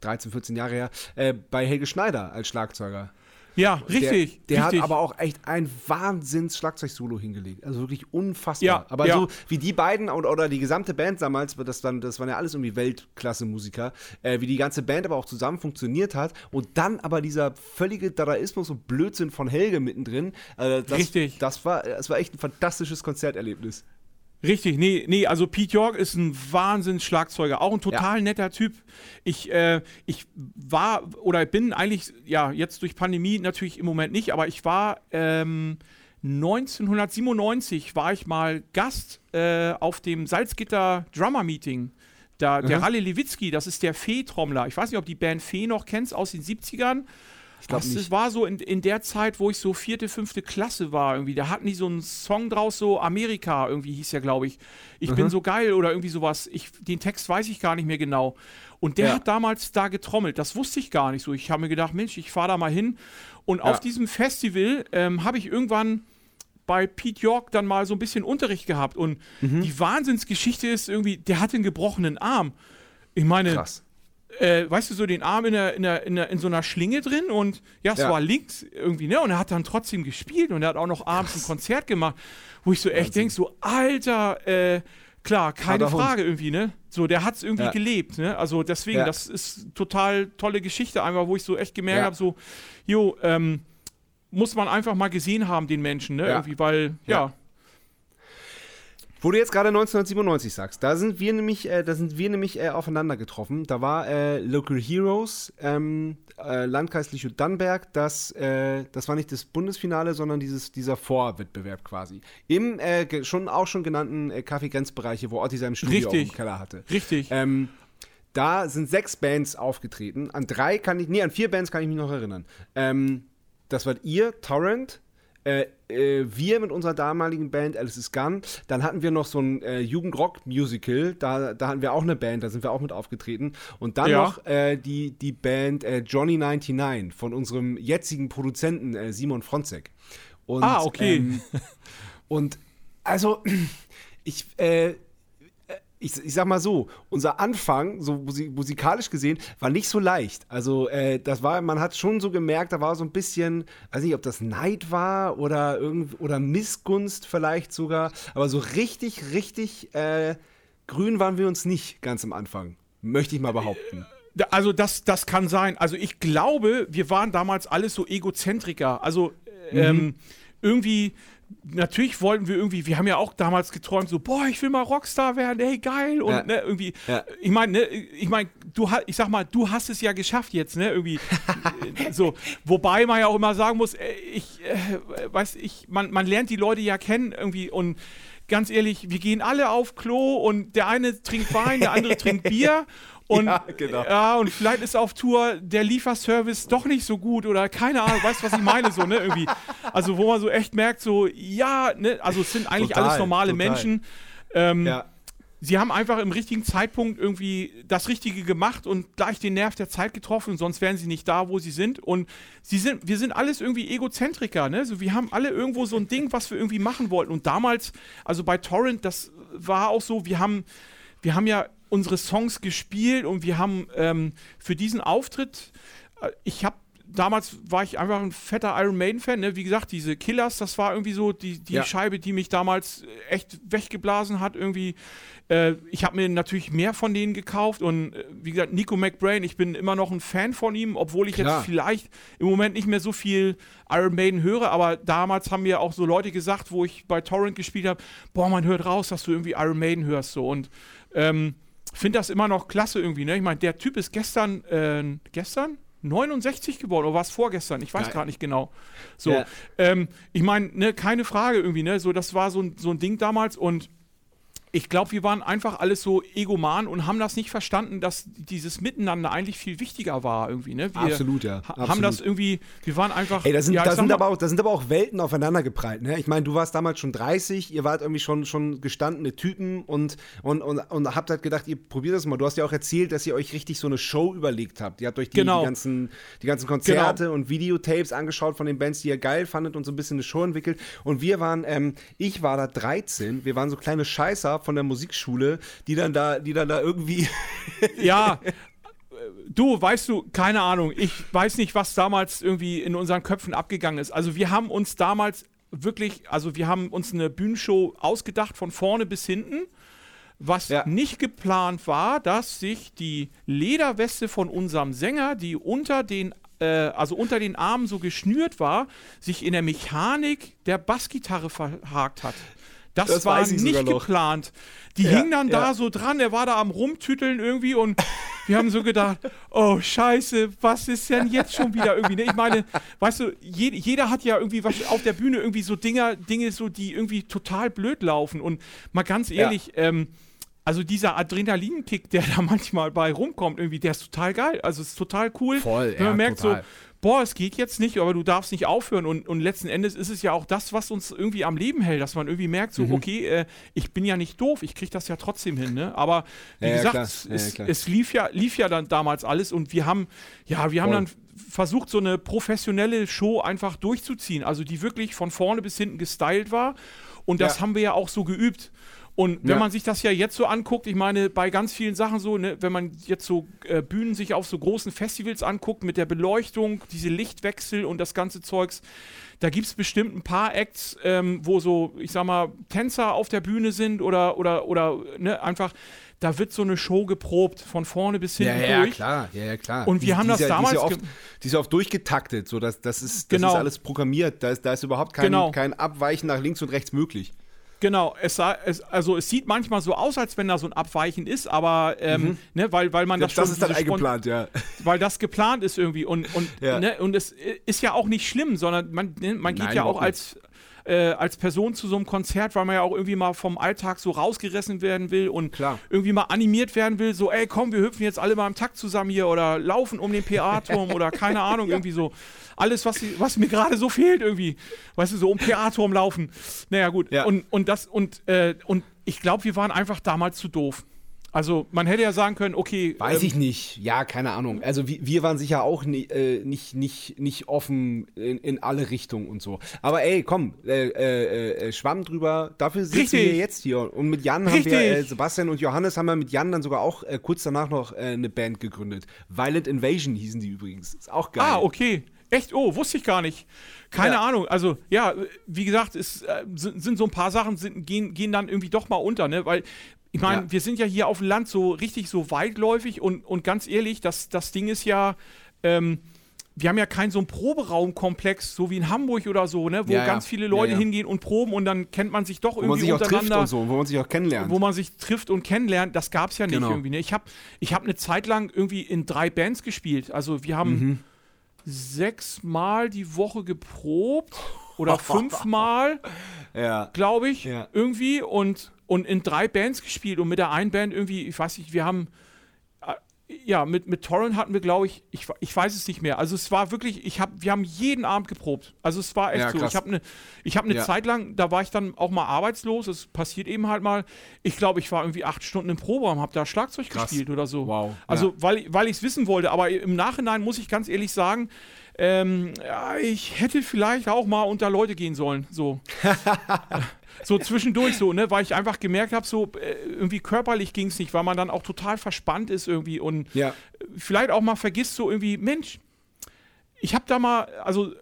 13, 14 Jahre her, äh, bei Helge Schneider als Schlagzeuger. Ja, richtig. Der, der richtig. hat aber auch echt ein wahnsinns Schlagzeug-Solo hingelegt. Also wirklich unfassbar. Ja, aber ja. so wie die beiden und, oder die gesamte Band damals, das, dann, das waren ja alles irgendwie Weltklasse-Musiker, äh, wie die ganze Band aber auch zusammen funktioniert hat und dann aber dieser völlige Dadaismus und Blödsinn von Helge mittendrin. Äh, das, Richtig. Das war, das war echt ein fantastisches Konzerterlebnis. Richtig, nee, nee, also Pete York ist ein Wahnsinns-Schlagzeuger, auch ein total netter Typ. Ich, äh, ich war oder bin eigentlich, ja, jetzt durch Pandemie natürlich im Moment nicht, aber ich war ähm, 1997 war ich mal Gast äh, auf dem Salzgitter Drummer Meeting. Da, der Mhm. Ralle Lewitzki, das ist der Fee-Trommler. Ich weiß nicht, ob die Band Fee noch kennst aus den 70ern. Ich glaub das, nicht. das war so in, in der Zeit, wo ich so vierte, fünfte Klasse war irgendwie. Da hatten die so einen Song draus, so Amerika irgendwie hieß ja, glaube ich. Ich Mhm. bin so geil oder irgendwie sowas. Ich, den Text weiß ich gar nicht mehr genau. Und der Ja. hat damals da getrommelt. Das wusste ich gar nicht so. Ich habe mir gedacht, Mensch, ich fahre da mal hin. Und auf diesem Festival ähm, habe ich irgendwann bei Pete York dann mal so ein bisschen Unterricht gehabt. Und Mhm. die Wahnsinnsgeschichte ist irgendwie, der hat einen gebrochenen Arm. Ich meine, Krass. Äh, weißt du, so den Arm in, der, in, der, in, der, in so einer Schlinge drin und ja, es Ja. war links irgendwie, ne? Und er hat dann trotzdem gespielt und er hat auch noch abends ein Konzert gemacht, wo ich so echt denke, so, Alter, äh, klar, keine Harter Hund. Frage irgendwie, ne? So, der hat es irgendwie Ja. gelebt, ne? Also deswegen, Ja. das ist total tolle Geschichte, einfach, wo ich so echt gemerkt Ja. habe, so, jo, ähm, muss man einfach mal gesehen haben, den Menschen, ne? Irgendwie, weil, ja. Wo du jetzt gerade 1997 sagst, da sind wir nämlich, äh, da sind wir nämlich äh, aufeinander getroffen. Da war äh, Local Heroes, ähm, äh, Landkreis Lichtenberg, das, äh, das war nicht das Bundesfinale, sondern dieses, dieser Vorwettbewerb quasi. Im äh, schon auch schon genannten äh, Kaffee-Grenzbereiche, wo Otti sein Studio Richtig. im Keller hatte. Richtig. Ähm, da sind sechs Bands aufgetreten. An drei kann ich, nee, an vier Bands kann ich mich noch erinnern. Ähm, das wart ihr, Torrent, äh, äh, wir mit unserer damaligen Band Alice is Gun. Dann hatten wir noch so ein äh, Jugendrock-Musical. Da, da hatten wir auch eine Band, da sind wir auch mit aufgetreten. Und dann Ja. noch äh, die, die Band äh, Johnny 99 von unserem jetzigen Produzenten Simon Fronzek. Und, Ah, okay. Ähm, <laughs> und also, <clears throat> ich, äh, ich, ich sag mal so, unser Anfang, so musi- musikalisch gesehen, war nicht so leicht. Also, äh, das war, man hat schon so gemerkt, da war so ein bisschen, weiß nicht, ob das Neid war oder irgend, oder Missgunst vielleicht sogar, aber so richtig, richtig äh, grün waren wir uns nicht ganz am Anfang. Möchte ich mal behaupten. Also das, das kann sein. Also ich glaube, wir waren damals alles so Egozentriker. Also Mhm. ähm, irgendwie, natürlich wollten wir irgendwie, wir haben ja auch damals geträumt, so, boah, ich will mal Rockstar werden, ey, geil. Und Ja. ne, irgendwie, Ja. ich meine, ne, ich meine, du hast, ich sag mal, du hast es ja geschafft jetzt, ne? Irgendwie <laughs> so. Wobei man ja auch immer sagen muss, äh, ich, äh, weiß ich, man, man lernt die Leute ja kennen irgendwie und ganz ehrlich, wir gehen alle auf Klo und der eine trinkt Wein, der andere trinkt <laughs> Bier. Und, <laughs> Ja, genau. ja, und vielleicht ist auf Tour der Lieferservice doch nicht so gut oder keine Ahnung, weißt du, was ich meine, so, ne, irgendwie. Also, wo man so echt merkt, so, ja, ne, also es sind eigentlich Total, alles normale total. Menschen. Ähm, Ja. sie haben einfach im richtigen Zeitpunkt irgendwie das Richtige gemacht und gleich den Nerv der Zeit getroffen, sonst wären sie nicht da, wo sie sind. Und sie sind, wir sind alles irgendwie Egozentriker, ne? So, wir haben alle irgendwo so ein Ding, was wir irgendwie machen wollten. Und damals, also bei Torrent, das war auch so, wir haben, wir haben ja unsere Songs gespielt und wir haben ähm, für diesen Auftritt, äh, ich habe damals war ich einfach ein fetter Iron Maiden Fan, ne? Wie gesagt, diese Killers, das war irgendwie so die, die Ja. Scheibe, die mich damals echt weggeblasen hat irgendwie. Äh, ich habe mir natürlich mehr von denen gekauft und äh, wie gesagt, Nico McBrain, ich bin immer noch ein Fan von ihm, obwohl ich Klar. jetzt vielleicht im Moment nicht mehr so viel Iron Maiden höre, aber damals haben mir auch so Leute gesagt, wo ich bei Torrent gespielt habe, boah, man hört raus, dass du irgendwie Iron Maiden hörst so und ähm, finde das immer noch klasse irgendwie, ne? Ich meine, der Typ ist gestern, äh, gestern? 69 geworden oder war es vorgestern? Ich weiß gerade nicht genau. So, Ja. ähm, ich meine, ne, keine Frage irgendwie, ne? So, das war so ein, so ein Ding damals und ich glaube, wir waren einfach alles so egoman und haben das nicht verstanden, dass dieses Miteinander eigentlich viel wichtiger war irgendwie, ne? Wir Absolut, ja. Absolut. haben das irgendwie, wir waren einfach. Ey, da sind, ja, da, sind aber auch, da sind aber auch Welten aufeinander geprallt. Ne? Ich meine, du warst damals schon 30, ihr wart irgendwie schon, schon gestandene Typen und, und, und, und habt halt gedacht, ihr probiert das mal. Du hast ja auch erzählt, dass ihr euch richtig so eine Show überlegt habt. Ihr habt euch die, Genau. die, ganzen, die ganzen Konzerte und Videotapes angeschaut von den Bands, die ihr geil fandet und so ein bisschen eine Show entwickelt. Und wir waren, ähm, ich war da 13, wir waren so kleine Scheißer von der Musikschule, die dann da, die dann da irgendwie <laughs> Ja, Du, weißt du, keine Ahnung. Ich weiß nicht, was damals irgendwie in unseren Köpfen abgegangen ist. Also wir haben uns damals wirklich, also wir haben uns eine Bühnenshow ausgedacht von vorne bis hinten. Was Ja. nicht geplant war, dass sich die Lederweste von unserem Sänger, die unter den äh, also unter den Armen so geschnürt war, sich in der Mechanik der Bassgitarre verhakt hat. Das, Das war nicht geplant. Die Ja, hing dann ja. da so dran, er war da am Rumtüteln irgendwie und wir haben so gedacht, oh Scheiße, was ist denn jetzt schon wieder irgendwie? Ne? Ich meine, weißt du, je, jeder hat ja irgendwie was auf der Bühne irgendwie so Dinger, Dinge so, die irgendwie total blöd laufen. Und mal ganz ehrlich, ähm, also dieser Adrenalinkick, der da <laughs> manchmal bei rumkommt, irgendwie, der ist total geil. Also es ist total cool. Voll, wenn man ja, merkt total. so, boah, es geht jetzt nicht, aber du darfst nicht aufhören. Und, und letzten Endes ist es ja auch das, was uns irgendwie am Leben hält, dass man irgendwie merkt, Mhm. so, okay, äh, ich bin ja nicht doof, ich krieg das ja trotzdem hin, ne? Aber wie Ja, ja, gesagt, klar. es, Ja, ja, es, lief ja, lief ja dann damals alles und wir haben, ja, wir haben Voll. dann versucht, so eine professionelle Show einfach durchzuziehen. Also die wirklich von vorne bis hinten gestylt war. Und das Ja. haben wir ja auch so geübt. Und wenn Ja. man sich das ja jetzt so anguckt, ich meine, bei ganz vielen Sachen so, ne, wenn man jetzt so äh, Bühnen sich auf so großen Festivals anguckt, mit der Beleuchtung, diese Lichtwechsel und das ganze Zeugs, da gibt es bestimmt ein paar Acts, ähm, wo so, ich sag mal, Tänzer auf der Bühne sind oder, oder, oder ne, einfach, da wird so eine Show geprobt, von vorne bis hinten Ja, ja, durch. klar, ja, ja, klar. Und wir haben das ja, damals Die ist, ja oft, die ist ja oft durchgetaktet, so dass das ist, das Genau. ist alles programmiert. Da ist, da ist überhaupt kein, Genau. kein Abweichen nach links und rechts möglich. Genau, es, sah, es, also es sieht manchmal so aus, als wenn da so ein Abweichen ist, aber ähm, ne, weil, weil man das, Mhm. Das, schon ist dann eingeplant, ja. weil das geplant ist irgendwie und und Ja. ne, und es ist ja auch nicht schlimm, sondern man ne, man geht Nein, ja auch als äh, als Person zu so einem Konzert, weil man ja auch irgendwie mal vom Alltag so rausgerissen werden will und Klar. irgendwie mal animiert werden will, so ey komm, wir hüpfen jetzt alle mal im Takt zusammen hier oder laufen um den PA-Turm oder keine <laughs> Ahnung, irgendwie so. Alles, was, was mir gerade so fehlt irgendwie. Weißt du, so um PA-Turm laufen. Naja, gut. Ja. Und, und das, und, äh, und ich glaube, wir waren einfach damals zu doof. Also man hätte ja sagen können, okay, Weiß ähm, ich nicht. Ja, keine Ahnung. Also wir, wir waren sicher auch nie, äh, nicht, nicht, nicht offen in, in alle Richtungen und so. Aber ey, komm, äh, äh, äh, Schwamm drüber. Dafür sitzen Richtig. wir jetzt hier. Und mit Jan haben Richtig. wir, äh, Sebastian und Johannes haben wir mit Jan dann sogar auch äh, kurz danach noch eine Band gegründet. Violent Invasion hießen die übrigens. Ist auch geil. Ah, okay. Echt? Oh, wusste ich gar nicht. Keine Ja. Ahnung. Also, ja, wie gesagt, es äh, sind, sind so ein paar Sachen, sind, gehen, gehen dann irgendwie doch mal unter, ne? Weil, ich meine, Ja. wir sind ja hier auf dem Land so richtig so weitläufig und, und ganz ehrlich, das, das Ding ist ja, ähm, wir haben ja keinen so einen Proberaumkomplex, so wie in Hamburg oder so, ne? Wo Ja, ganz viele Leute Ja, hingehen und proben und dann kennt man sich doch wo man irgendwie sich auch trifft untereinander und so, wo man sich auch kennenlernt. wo man sich trifft und kennenlernt, das gab es ja nicht Genau. irgendwie. Ne? Ich habe ich hab eine Zeit lang irgendwie in drei Bands gespielt. Also wir haben Mhm. sechsmal die Woche geprobt oder <laughs> fünfmal, ja. glaube ich, irgendwie und, und in drei Bands gespielt und mit der einen Band irgendwie, ich weiß nicht, wir haben äh, ja, mit, mit Torrent hatten wir, glaube ich, ich, ich weiß es nicht mehr. Also es war wirklich, ich hab, wir haben jeden Abend geprobt. Also es war echt Ja, so. Ich habe eine ich hab ne Ja. Zeit lang, da war ich dann auch mal arbeitslos. Es passiert eben halt mal. Ich glaube, ich war irgendwie acht Stunden im Proberaum, habe da Schlagzeug Krass. gespielt oder so. Wow. Also Ja. weil, weil ich es wissen wollte. Aber im Nachhinein muss ich ganz ehrlich sagen, ähm, ja, ich hätte vielleicht auch mal unter Leute gehen sollen. So. <laughs> so zwischendurch so, ne, weil ich einfach gemerkt habe, so äh, irgendwie körperlich ging es nicht, weil man dann auch total verspannt ist irgendwie und Ja. vielleicht auch mal vergisst so irgendwie, Mensch, ich habe da mal, also äh,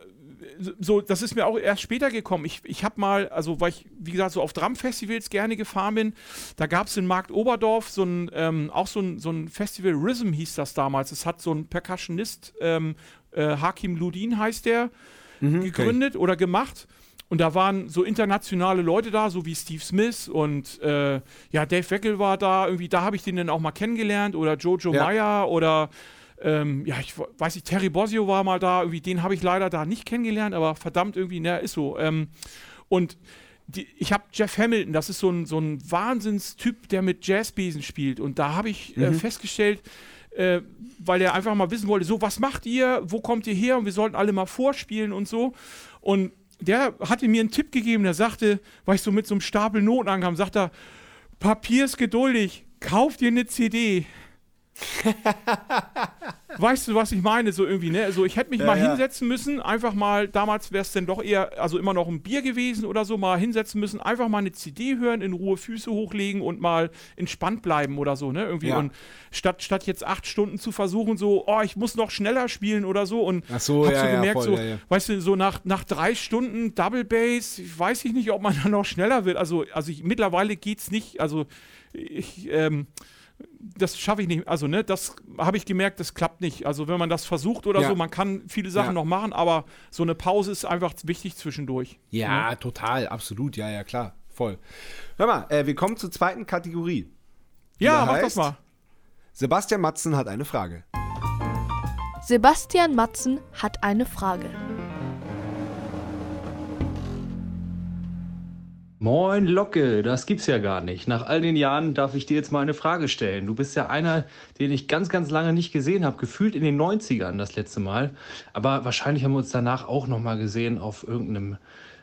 so, das ist mir auch erst später gekommen. Ich, ich habe mal, also weil ich, wie gesagt, so auf Drum-Festivals gerne gefahren bin, da gab es in Markt Oberdorf so ein, ähm, auch so ein, so ein Festival, Rhythm hieß das damals. Es hat so ein Percussionist, ähm, äh, Hakim Ludin heißt der, gegründet oder gemacht. Und da waren so internationale Leute da, so wie Steve Smith und äh, ja, Dave Weckel war da, irgendwie, da habe ich den dann auch mal kennengelernt oder Jojo Ja. Meyer oder ähm, ja, ich we- weiß nicht, Terry Bossio war mal da, irgendwie, den habe ich leider da nicht kennengelernt, aber verdammt irgendwie, na, ist so. Ähm, und die, ich habe Jeff Hamilton, das ist so ein, so ein Wahnsinnstyp, der mit Jazzbesen spielt. Und da habe ich äh, festgestellt, äh, weil er einfach mal wissen wollte, so, was macht ihr, wo kommt ihr her? Und wir sollten alle mal vorspielen und so. Und der hatte mir einen Tipp gegeben, der sagte, weil ich so mit so einem Stapel Noten ankam, sagt er, Papier ist geduldig, kauf dir eine CD. <laughs> weißt du, was ich meine? So irgendwie, ne? Also ich hätte mich Ja, mal ja. hinsetzen müssen, einfach mal, damals wäre es dann doch eher, also immer noch ein Bier gewesen oder so, mal hinsetzen müssen, einfach mal eine CD hören, in Ruhe Füße hochlegen und mal entspannt bleiben oder so, ne? Irgendwie. Ja. Und statt, statt jetzt acht Stunden zu versuchen, so, oh, ich muss noch schneller spielen oder so und Ach so, hab ja, so gemerkt, voll, so, weißt du, so nach, nach drei Stunden Double Bass, weiß ich nicht, ob man <laughs> dann noch schneller wird. Also, also ich, mittlerweile geht's nicht, also ich, ähm, das schaffe ich nicht. Also, ne, das habe ich gemerkt, das klappt nicht. Also, wenn man das versucht oder Ja. so, man kann viele Sachen Ja. noch machen, aber so eine Pause ist einfach wichtig zwischendurch. Ja, total, absolut, ja, ja, klar, voll. Hör mal, äh, wir kommen zur zweiten Kategorie. Ja, mach heißt- das mal. Sebastian Matzen hat eine Frage. Sebastian Matzen hat eine Frage. Moin Locke, das gibt's ja gar nicht. Nach all den Jahren darf ich dir jetzt mal eine Frage stellen. Du bist ja einer, den ich ganz, ganz lange nicht gesehen habe. Gefühlt in den 90ern das letzte Mal. Aber wahrscheinlich haben wir uns danach auch noch mal gesehen auf irgendeinem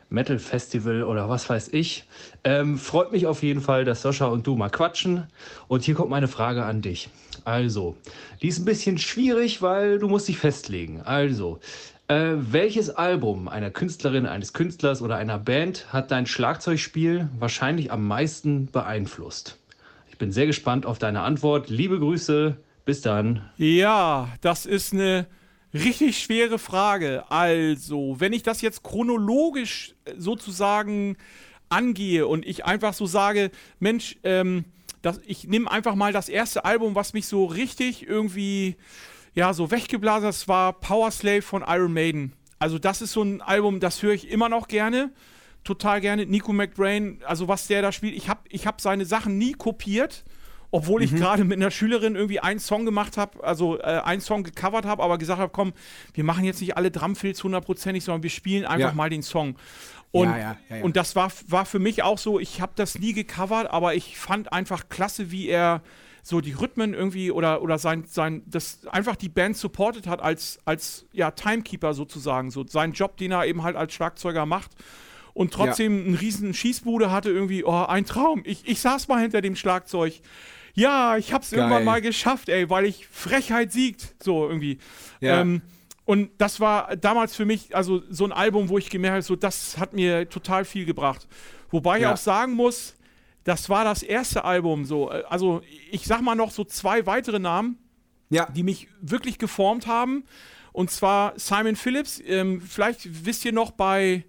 Metal Festival oder was weiß ich. Ähm, freut mich auf jeden Fall, dass Sascha und du mal quatschen. Und hier kommt meine Frage an dich. Also, die ist ein bisschen schwierig, weil du musst dich festlegen. Also, äh, welches Album einer Künstlerin, eines Künstlers oder einer Band hat dein Schlagzeugspiel wahrscheinlich am meisten beeinflusst? Ich bin sehr gespannt auf deine Antwort. Liebe Grüße, bis dann. Ja, das ist eine richtig schwere Frage. Also, wenn ich das jetzt chronologisch äh, sozusagen angehe und ich einfach so sage, Mensch, ähm, das, ich nehme einfach mal das erste Album, was mich so richtig irgendwie, ja, so weggeblasen das war Power Slave von Iron Maiden. Also, das ist so ein Album, das höre ich immer noch gerne. Total gerne. Nico McBrain, also was der da spielt, ich habe ich hab seine Sachen nie kopiert. Obwohl ich gerade mit einer Schülerin irgendwie einen Song gemacht habe, also äh, einen Song gecovert habe, aber gesagt habe, komm, wir machen jetzt nicht alle Drumfills hundertprozentig, sondern wir spielen einfach Ja. mal den Song. Und, Ja, ja, ja, ja. und das war, war für mich auch so, ich habe das nie gecovert, aber ich fand einfach klasse, wie er so die Rhythmen irgendwie oder, oder sein, sein, das einfach die Band supportet hat als, als ja, Timekeeper sozusagen, so seinen Job, den er eben halt als Schlagzeuger macht und trotzdem einen riesen Schießbude hatte, irgendwie, oh, ein Traum. Ich, ich saß mal hinter dem Schlagzeug. Ja, ich hab's Geil. irgendwann mal geschafft, ey, weil ich Frechheit siegt. So irgendwie. Ja. Ähm, und das war damals für mich, also so ein Album, wo ich gemerkt habe, so, das hat mir total viel gebracht. Wobei Ja. ich auch sagen muss, das war das erste Album so. äh, Also ich sag mal noch so zwei weitere Namen, Ja, die mich wirklich geformt haben. Und zwar Simon Phillips. Ähm, vielleicht wisst ihr noch, bei,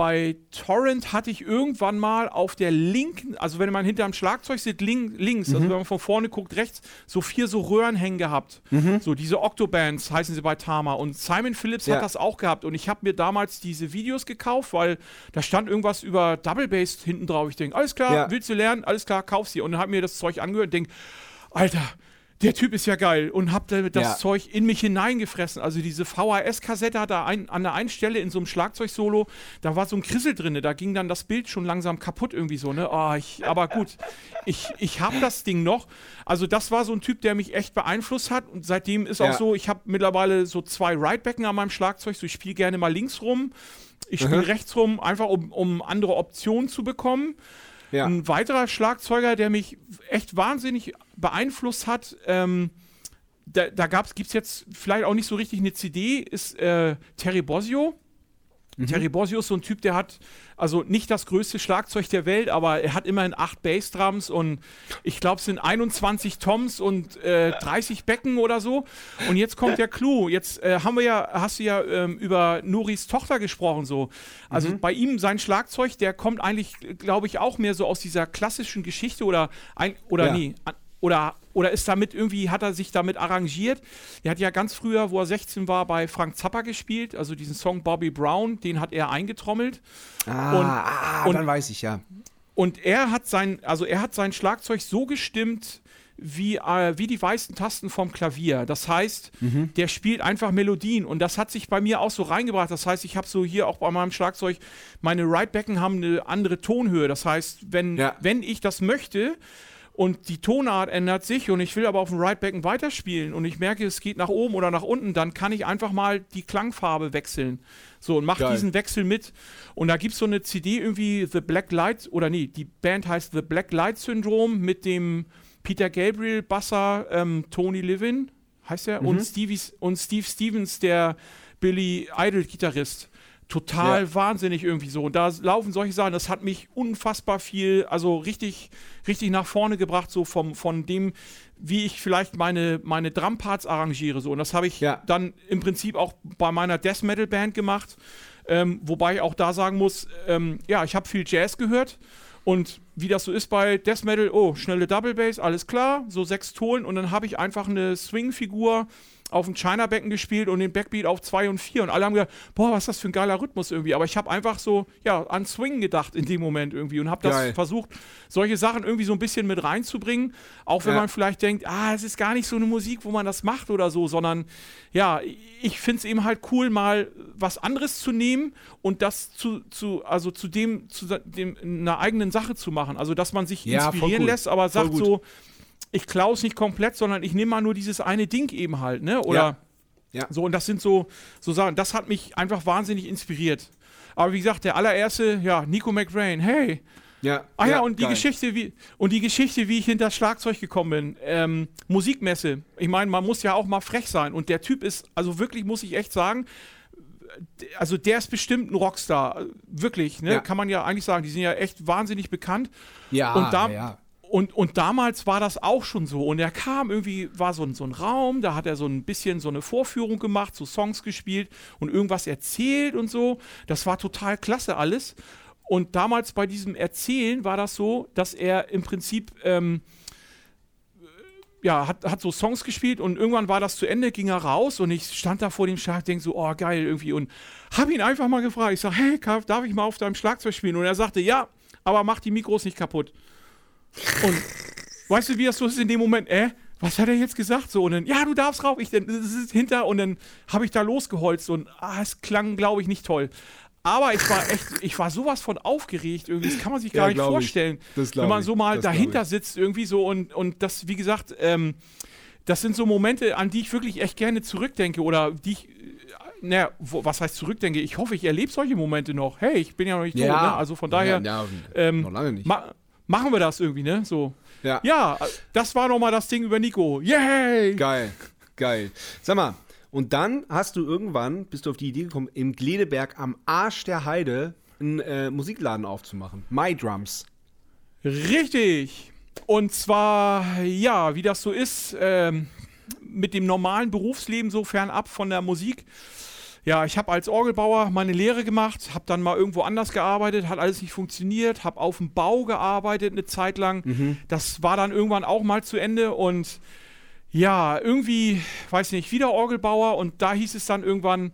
bei Torrent hatte ich irgendwann mal auf der linken, also wenn man hinterm Schlagzeug sitzt, link, links, also wenn man von vorne guckt, rechts, so vier so Röhren hängen gehabt. So diese Octobands heißen sie bei Tama. Und Simon Phillips Ja. hat das auch gehabt. Und ich habe mir damals diese Videos gekauft, weil da stand irgendwas über Double Bass hinten drauf. Ich denke, alles klar, Ja. willst du lernen? Alles klar, kauf sie. Und dann habe mir das Zeug angehört und denke, Alter, der Typ ist ja geil und hab da das Ja. Zeug in mich hineingefressen. Also diese VHS-Kassette da ein, an der einen Stelle in so einem Schlagzeugsolo, da war so ein Krissel drin, da ging dann das Bild schon langsam kaputt irgendwie so, ne? Oh, ich, aber gut, ich, ich hab das Ding noch. Also das war so ein Typ, der mich echt beeinflusst hat und seitdem ist Ja. auch so, ich habe mittlerweile so zwei Ridebacken an meinem Schlagzeug, so ich spiele gerne mal links rum, ich spiele rechts rum, einfach um, um andere Optionen zu bekommen. Ja. Ein weiterer Schlagzeuger, der mich echt wahnsinnig beeinflusst hat, ähm, da, da gibt es jetzt vielleicht auch nicht so richtig eine CD, ist äh, Terry Bozzio. Terry Bozzio ist so ein Typ, der hat also nicht das größte Schlagzeug der Welt, aber er hat immerhin acht Bassdrums und ich glaube, es sind 21 Toms und äh, 30 Becken oder so. Und jetzt kommt der Clou. Jetzt äh, haben wir ja, hast du ja ähm, über Nuris Tochter gesprochen so. Also bei ihm sein Schlagzeug, der kommt eigentlich, glaube ich, auch mehr so aus dieser klassischen Geschichte oder ein oder Ja. nee, an- oder, oder ist damit irgendwie, hat er sich damit arrangiert? Er hat ja ganz früher, wo er 16 war, bei Frank Zappa gespielt, also diesen Song Bobby Brown, den hat er eingetrommelt. Ah, und- ah und- dann weiß ich ja. Und er hat sein, also er hat sein Schlagzeug so gestimmt, wie, äh, wie die weißen Tasten vom Klavier. Das heißt, Mhm. der spielt einfach Melodien und das hat sich bei mir auch so reingebracht. Das heißt, ich habe so hier auch bei meinem Schlagzeug, meine Ridebacken haben eine andere Tonhöhe. Das heißt, wenn, Ja. wenn ich das möchte und die Tonart ändert sich und ich will aber auf dem Ridebacken weiterspielen und ich merke, es geht nach oben oder nach unten, dann kann ich einfach mal die Klangfarbe wechseln. So, und mach Geil. diesen Wechsel mit. Und da gibt es so eine CD irgendwie, The Black Light, oder nee, die Band heißt The Black Light Syndrome mit dem Peter Gabriel Basser, ähm, Tony Levin. heißt er, Mhm. und, und Steve Stevens, der Billy Idol-Gitarrist. Total Ja. wahnsinnig irgendwie so. Und da laufen solche Sachen, das hat mich unfassbar viel, also richtig, richtig nach vorne gebracht, so vom, von dem, wie ich vielleicht meine, meine Drumparts arrangiere. So. Und das habe ich Ja. dann im Prinzip auch bei meiner Death Metal Band gemacht. Ähm, wobei ich auch da sagen muss, ähm, ja, ich habe viel Jazz gehört. Und wie das so ist bei Death Metal, oh, schnelle Double Bass, alles klar, so sechs Tonen. Und dann habe ich einfach eine Swing-Figur auf dem China-Becken gespielt und den Backbeat auf 2 und 4 und alle haben gedacht, boah, was ist das für ein geiler Rhythmus irgendwie. Aber ich habe einfach so, ja, an Swing gedacht in dem Moment irgendwie und habe das Geil. versucht, solche Sachen irgendwie so ein bisschen mit reinzubringen. Auch wenn Ja. man vielleicht denkt, ah, es ist gar nicht so eine Musik, wo man das macht oder so, sondern ja, ich finde es eben halt cool, mal was anderes zu nehmen und das zu, zu also zu dem, zu dem, einer eigenen Sache zu machen. Also, dass man sich Ja, inspirieren lässt, aber sagt so, ich klaue es nicht komplett, sondern ich nehme mal nur dieses eine Ding eben halt, ne? Oder Ja. Ja. so, und das sind so, so Sachen, das hat mich einfach wahnsinnig inspiriert. Aber wie gesagt, der allererste, ja, Nico McRae, hey. Ja. Ah ja, und die geil. Geschichte, wie, und die Geschichte, wie ich hinter das Schlagzeug gekommen bin. Ähm, Musikmesse. Ich meine, man muss ja auch mal frech sein. Und der Typ ist, also wirklich muss ich echt sagen, also der ist bestimmt ein Rockstar. Wirklich, ne? Ja. Kann man ja eigentlich sagen. Die sind ja echt wahnsinnig bekannt. Ja, und da- ja. Und, und damals war das auch schon so. Und er kam irgendwie, war so ein, so ein Raum, da hat er so ein bisschen so eine Vorführung gemacht, so Songs gespielt und irgendwas erzählt und so. Das war total klasse alles. Und damals bei diesem Erzählen war das so, dass er im Prinzip, ähm, ja, hat, hat so Songs gespielt und irgendwann war das zu Ende, ging er raus und ich stand da vor dem Schlag, denk so, oh geil irgendwie und habe ihn einfach mal gefragt. Ich sag, hey, darf ich mal auf deinem Schlagzeug spielen? Und er sagte, ja, aber mach die Mikros nicht kaputt. Und weißt du, wie das so ist in dem Moment? Äh, was hat er jetzt gesagt? So, und dann, ja, du darfst rauf. Ich dann, das ist hinter und dann habe ich da losgeholzt und ah, es klang, glaube ich, nicht toll. Aber ich war echt, ich war sowas von aufgeregt irgendwie, das kann man sich Ja, gar nicht glaub ich. vorstellen. Wenn man so mal dahinter sitzt irgendwie so und, und das, wie gesagt, ähm, das sind so Momente, an die ich wirklich echt gerne zurückdenke oder die ich, äh, naja, was heißt zurückdenke? Ich hoffe, ich erlebe solche Momente noch. Hey, ich bin ja noch nicht tot, ne? Also von daher Ja, ja, ähm, noch lange nicht. ma machen wir das irgendwie, ne? So. Ja. Ja, das war nochmal das Ding über Nico. Yay! Geil, geil. Sag mal, und dann hast du irgendwann, bist du auf die Idee gekommen, im Gledeberg am Arsch der Heide einen äh, Musikladen aufzumachen. My Drums. Richtig. Und zwar, ja, wie das so ist, ähm, mit dem normalen Berufsleben so fernab von der Musik. Ja, ich habe als Orgelbauer meine Lehre gemacht, habe dann mal irgendwo anders gearbeitet, hat alles nicht funktioniert, habe auf dem Bau gearbeitet eine Zeit lang. Das war dann irgendwann auch mal zu Ende und ja, irgendwie, weiß nicht, wieder Orgelbauer und da hieß es dann irgendwann,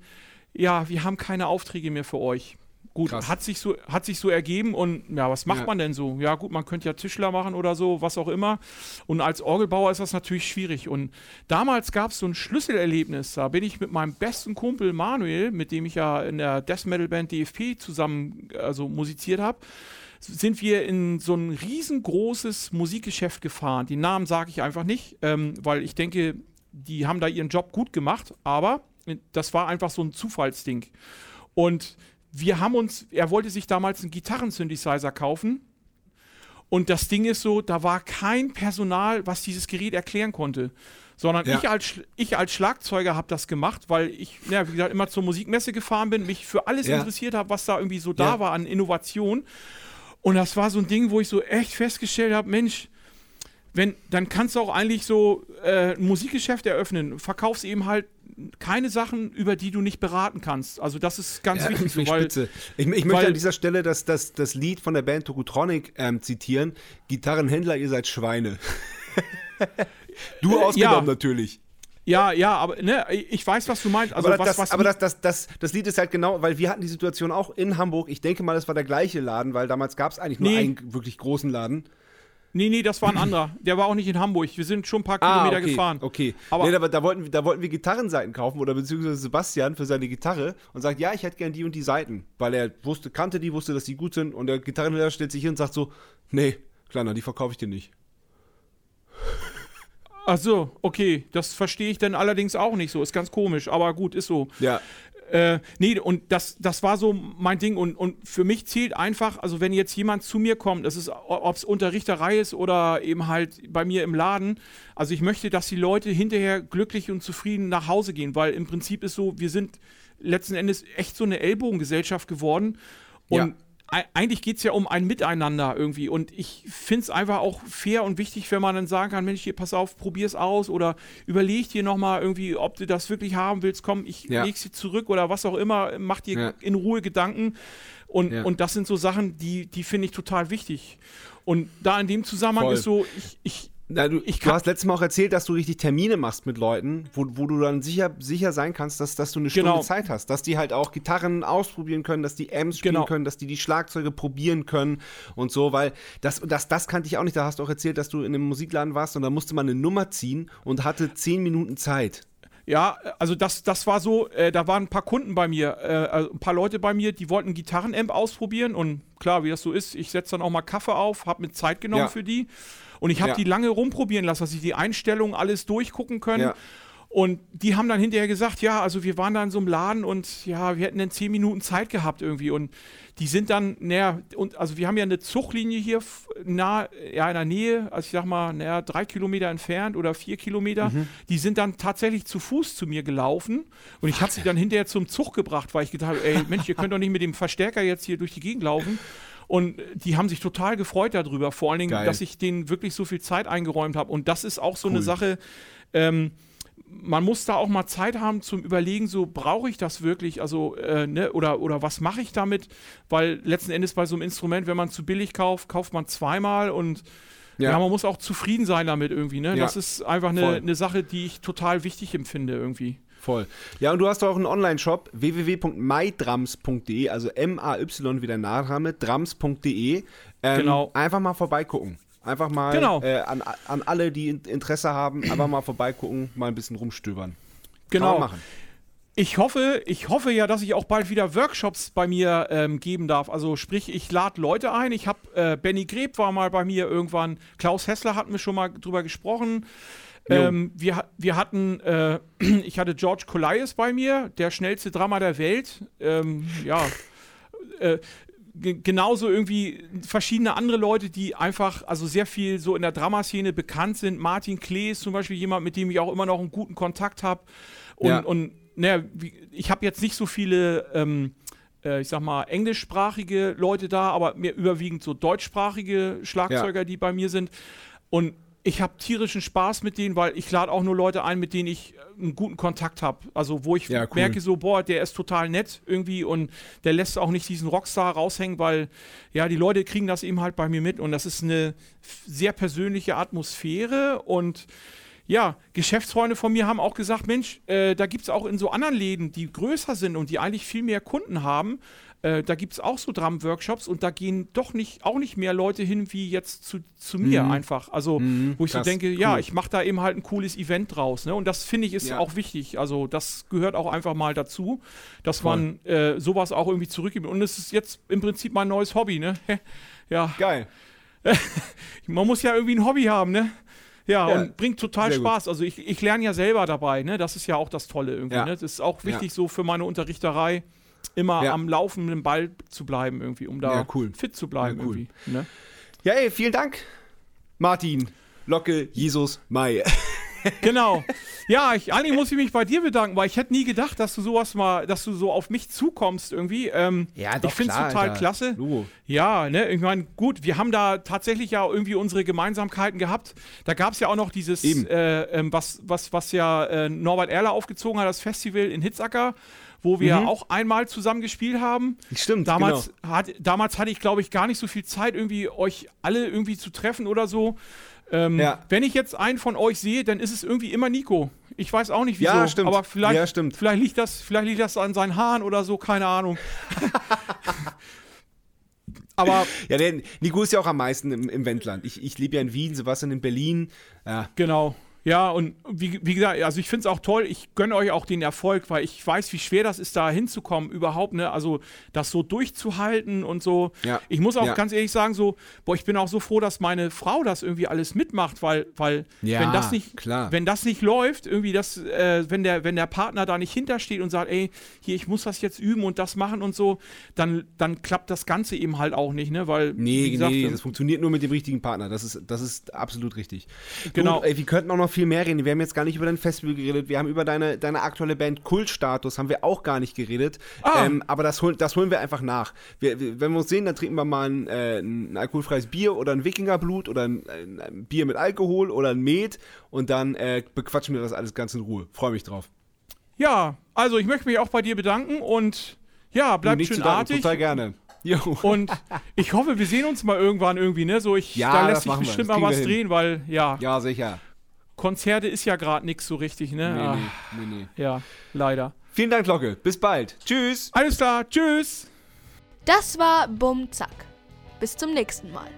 ja, wir haben keine Aufträge mehr für euch. Gut, Krass. hat sich, so, hat sich so ergeben und ja, was macht Ja. man denn so? Ja, gut, man könnte ja Tischler machen oder so, was auch immer. Und als Orgelbauer ist das natürlich schwierig. Und damals gab es so ein Schlüsselerlebnis. Da bin ich mit meinem besten Kumpel Manuel, mit dem ich ja in der Death Metal Band DFP zusammen also musiziert habe, sind wir in so ein riesengroßes Musikgeschäft gefahren. Die Namen sage ich einfach nicht, ähm, weil ich denke, die haben da ihren Job gut gemacht, aber das war einfach so ein Zufallsding. Und wir haben uns, er wollte sich damals einen Gitarrensynthesizer kaufen. Und das Ding ist so, da war kein Personal, was dieses Gerät erklären konnte. Sondern Ja. ich, als, ich als Schlagzeuger habe das gemacht, weil ich, ja, wie gesagt, immer zur Musikmesse gefahren bin, mich für alles Ja. interessiert habe, was da irgendwie so da war an Innovation. Und das war so ein Ding, wo ich so echt festgestellt habe, Mensch, wenn, dann kannst du auch eigentlich so äh, ein Musikgeschäft eröffnen. Verkaufst eben halt keine Sachen, über die du nicht beraten kannst. Also das ist ganz Ja, wichtig, <laughs> so, weil spitze. Ich, ich möchte an dieser Stelle das, das, das Lied von der Band Tokutronic ähm, zitieren. Gitarrenhändler, ihr seid Schweine. <laughs> du ausgenommen ja. natürlich. Ja, ja, aber ne, ich weiß, was du meinst. Also aber was, das, was aber das, das, das, das Lied ist halt genau, weil wir hatten die Situation auch in Hamburg. Ich denke mal, das war der gleiche Laden, weil damals gab es eigentlich nur Nee. einen wirklich großen Laden. Nee, nee, das war ein anderer. Der war auch nicht in Hamburg. Wir sind schon ein paar Kilometer Ah, okay, gefahren. Okay. Aber- nee, aber da wollten, wir- da wollten wir Gitarrenseiten kaufen oder beziehungsweise Sebastian für seine Gitarre und sagt, ja, ich hätte gern die und die Seiten, weil er wusste, kannte die, wusste, dass die gut sind und der Gitarrenlehrer stellt sich hin und sagt so, nee, Kleiner, die verkaufe ich dir nicht. Ach so, okay. Das verstehe ich dann allerdings auch nicht so. Ist ganz komisch, aber gut, ist so. Ja, Äh, nee, und das, das war so mein Ding. Und, und für mich zählt einfach, also wenn jetzt jemand zu mir kommt, das ist, ob es Unterrichterei ist oder eben halt bei mir im Laden, also ich möchte, dass die Leute hinterher glücklich und zufrieden nach Hause gehen, weil im Prinzip ist so, wir sind letzten Endes echt so eine Ellbogengesellschaft geworden. Und Ja eigentlich geht es ja um ein Miteinander irgendwie. Und ich finde es einfach auch fair und wichtig, wenn man dann sagen kann, Mensch, hier, pass auf, probier es aus oder überleg dir nochmal irgendwie, ob du das wirklich haben willst, komm, ich Ja. leg sie zurück oder was auch immer, mach dir Ja. in Ruhe Gedanken. Und, Ja. und das sind so Sachen, die, die finde ich total wichtig. Und da in dem Zusammenhang Voll. ist so, ich, ich Na, du, Ich du hast letztes Mal auch erzählt, dass du richtig Termine machst mit Leuten, wo, wo du dann sicher, sicher sein kannst, dass, dass du eine Stunde Genau. Zeit hast. Dass die halt auch Gitarren ausprobieren können, dass die Amps spielen Genau. können, dass die die Schlagzeuge probieren können und so, weil das, das, das kannte ich auch nicht. Da hast du auch erzählt, dass du in einem Musikladen warst und da musste man eine Nummer ziehen und hatte zehn Minuten Zeit. Ja, also das, das war so, äh, da waren ein paar Kunden bei mir, äh, also ein paar Leute bei mir, die wollten Gitarrenamp ausprobieren und klar, wie das so ist, ich setze dann auch mal Kaffee auf, habe mir Zeit genommen Ja. für die und ich habe Ja. die lange rumprobieren lassen, dass sie die Einstellungen alles durchgucken können. Ja. Und die haben dann hinterher gesagt, ja, also wir waren da in so einem Laden und ja, wir hätten dann zehn Minuten Zeit gehabt irgendwie. Und die sind dann, naja, und also wir haben ja eine Zuchtlinie hier nah, ja, in der Nähe, also ich sag mal, naja, drei Kilometer entfernt oder vier Kilometer. Die sind dann tatsächlich zu Fuß zu mir gelaufen und ich habe sie dann hinterher zum Zug gebracht, weil ich gedacht habe, ey, Mensch, ihr könnt doch nicht mit dem Verstärker jetzt hier durch die Gegend laufen. Und die haben sich total gefreut darüber, vor allen Dingen, Geil. dass ich denen wirklich so viel Zeit eingeräumt habe. Und das ist auch so eine Cool. Sache, ähm, man muss da auch mal Zeit haben zum Überlegen, so brauche ich das wirklich, also äh, ne, oder, oder was mache ich damit? Weil letzten Endes bei so einem Instrument, wenn man zu billig kauft, kauft man zweimal und ja, Ja. man muss auch zufrieden sein damit irgendwie. Ne? Ja. Das ist einfach eine, eine Sache, die ich total wichtig empfinde irgendwie. Voll. Ja, und du hast auch einen Online-Shop, www.mydrums.de, also M-A-Y wie der Nachname, drums.de. Ähm, Genau. Einfach mal vorbeigucken. Einfach mal Genau. äh, an, an alle, die In- Interesse haben, einfach mal vorbeigucken, mal ein bisschen rumstöbern. Genau. machen. Ich hoffe, ich hoffe ja, dass ich auch bald wieder Workshops bei mir ähm, geben darf. Also sprich, ich lade Leute ein. Ich habe äh, Benny Greb war mal bei mir irgendwann. Klaus Hessler hatten wir schon mal drüber gesprochen. Ähm, wir, wir hatten, äh, <clears throat> ich hatte George Colias bei mir, der schnellste Drama der Welt. Ähm, ja, äh, ge- genauso irgendwie verschiedene andere Leute, die einfach, also sehr viel so in der Dramaszene bekannt sind. Martin Klee ist zum Beispiel jemand, mit dem ich auch immer noch einen guten Kontakt habe. Und, Ja. und naja, ich habe jetzt nicht so viele, ähm, äh, ich sag mal, englischsprachige Leute da, aber mehr überwiegend so deutschsprachige Schlagzeuger, die bei mir sind. Und ich habe tierischen Spaß mit denen, weil ich lade auch nur Leute ein, mit denen ich äh, einen guten Kontakt habe. Also wo ich Ja, cool. merke so, boah, der ist total nett irgendwie und der lässt auch nicht diesen Rockstar raushängen, weil ja, die Leute kriegen das eben halt bei mir mit und das ist eine sehr persönliche Atmosphäre und ja, Geschäftsfreunde von mir haben auch gesagt, Mensch, äh, da gibt es auch in so anderen Läden, die größer sind und die eigentlich viel mehr Kunden haben, äh, da gibt es auch so Drum-Workshops und da gehen doch nicht, auch nicht mehr Leute hin wie jetzt zu, zu mir einfach. Also, wo ich krass, so denke, ja, cool. ich mache da eben halt ein cooles Event draus. Ne? Und das finde ich ist Ja. auch wichtig. Also, das gehört auch einfach mal dazu, dass Voll. man äh, sowas auch irgendwie zurückgibt. Und es ist jetzt im Prinzip mein neues Hobby, ne? <laughs> ja, Geil. <laughs> man muss ja irgendwie ein Hobby haben, ne? Ja, Ja, und bringt total sehr gut. Spaß. Also ich, ich lerne ja selber dabei, ne? Das ist ja auch das Tolle irgendwie, Ja. ne? Das ist auch wichtig so für meine Unterrichterei, immer Ja. am laufenden Ball zu bleiben irgendwie, um da Ja, cool. fit zu bleiben Ja, cool. Ne? Ja, ey, vielen Dank, Martin, Locke, Jesus, Mai. <laughs> Genau. Ja, ich, eigentlich muss ich mich bei dir bedanken, weil ich hätte nie gedacht, dass du sowas mal, dass du so auf mich zukommst irgendwie. Ähm, Ja, doch, ich finde es total Alter. klasse. Logo. Ja, ne, ich meine, gut, wir haben da tatsächlich ja irgendwie unsere Gemeinsamkeiten gehabt. Da gab es ja auch noch dieses, äh, ähm, was, was, was ja äh, Norbert Erler aufgezogen hat, das Festival in Hitzacker, wo wir Mhm. auch einmal zusammen gespielt haben. Stimmt, Damals, genau. hat, damals hatte ich, glaube ich, gar nicht so viel Zeit, irgendwie euch alle irgendwie zu treffen oder so. Ähm, Ja. Wenn ich jetzt einen von euch sehe, dann ist es irgendwie immer Nico. Ich weiß auch nicht wieso, Ja, stimmt. aber vielleicht, Ja, stimmt. vielleicht liegt das, vielleicht liegt das an seinen Haaren oder so, keine Ahnung. <laughs> aber Ja, der Nico ist ja auch am meisten im, im Wendland. Ich, ich lebe ja in Wien, Sebastian in Berlin. Ja, Genau. Ja, und wie, wie gesagt, also ich finde es auch toll, ich gönne euch auch den Erfolg, weil ich weiß, wie schwer das ist, da hinzukommen, überhaupt, ne? Also das so durchzuhalten und so. Ja. Ich muss auch Ja. ganz ehrlich sagen, so, boah, ich bin auch so froh, dass meine Frau das irgendwie alles mitmacht, weil, weil Ja, wenn das nicht, klar. wenn das nicht läuft, irgendwie das, äh, wenn der, wenn der Partner da nicht hintersteht und sagt, ey, hier, ich muss das jetzt üben und das machen und so, dann, dann klappt das Ganze eben halt auch nicht, ne? Weil, Nee, wie gesagt, nee, das funktioniert nur mit dem richtigen Partner. Das ist, das ist absolut richtig. Genau. Du, ey, wir könnten auch noch viel mehr reden. Wir haben jetzt gar nicht über dein Festival geredet. Wir haben über deine, deine aktuelle Band Kultstatus haben wir auch gar nicht geredet. Ah. Ähm, aber das, hol, das holen wir einfach nach. Wir, wir, wenn wir uns sehen, dann trinken wir mal ein, äh, ein alkoholfreies Bier oder ein Wikingerblut oder ein, ein, ein Bier mit Alkohol oder ein Met und dann äh, bequatschen wir das alles ganz in Ruhe. Freue mich drauf. Ja, also ich möchte mich auch bei dir bedanken und ja, bleibt schön danken, artig. Total gerne. Jo. Und ich hoffe, wir sehen uns mal irgendwann irgendwie, ne? So, ich, Ja, da lässt sich bestimmt mal was drehen, weil, ja, ja, sicher. Konzerte ist ja gerade nichts so richtig, ne? Nee, Ah, nee, nee, nee. Ja, leider. Vielen Dank, Locke. Bis bald. Tschüss. Alles klar, tschüss! Das war Bum Zack. Bis zum nächsten Mal.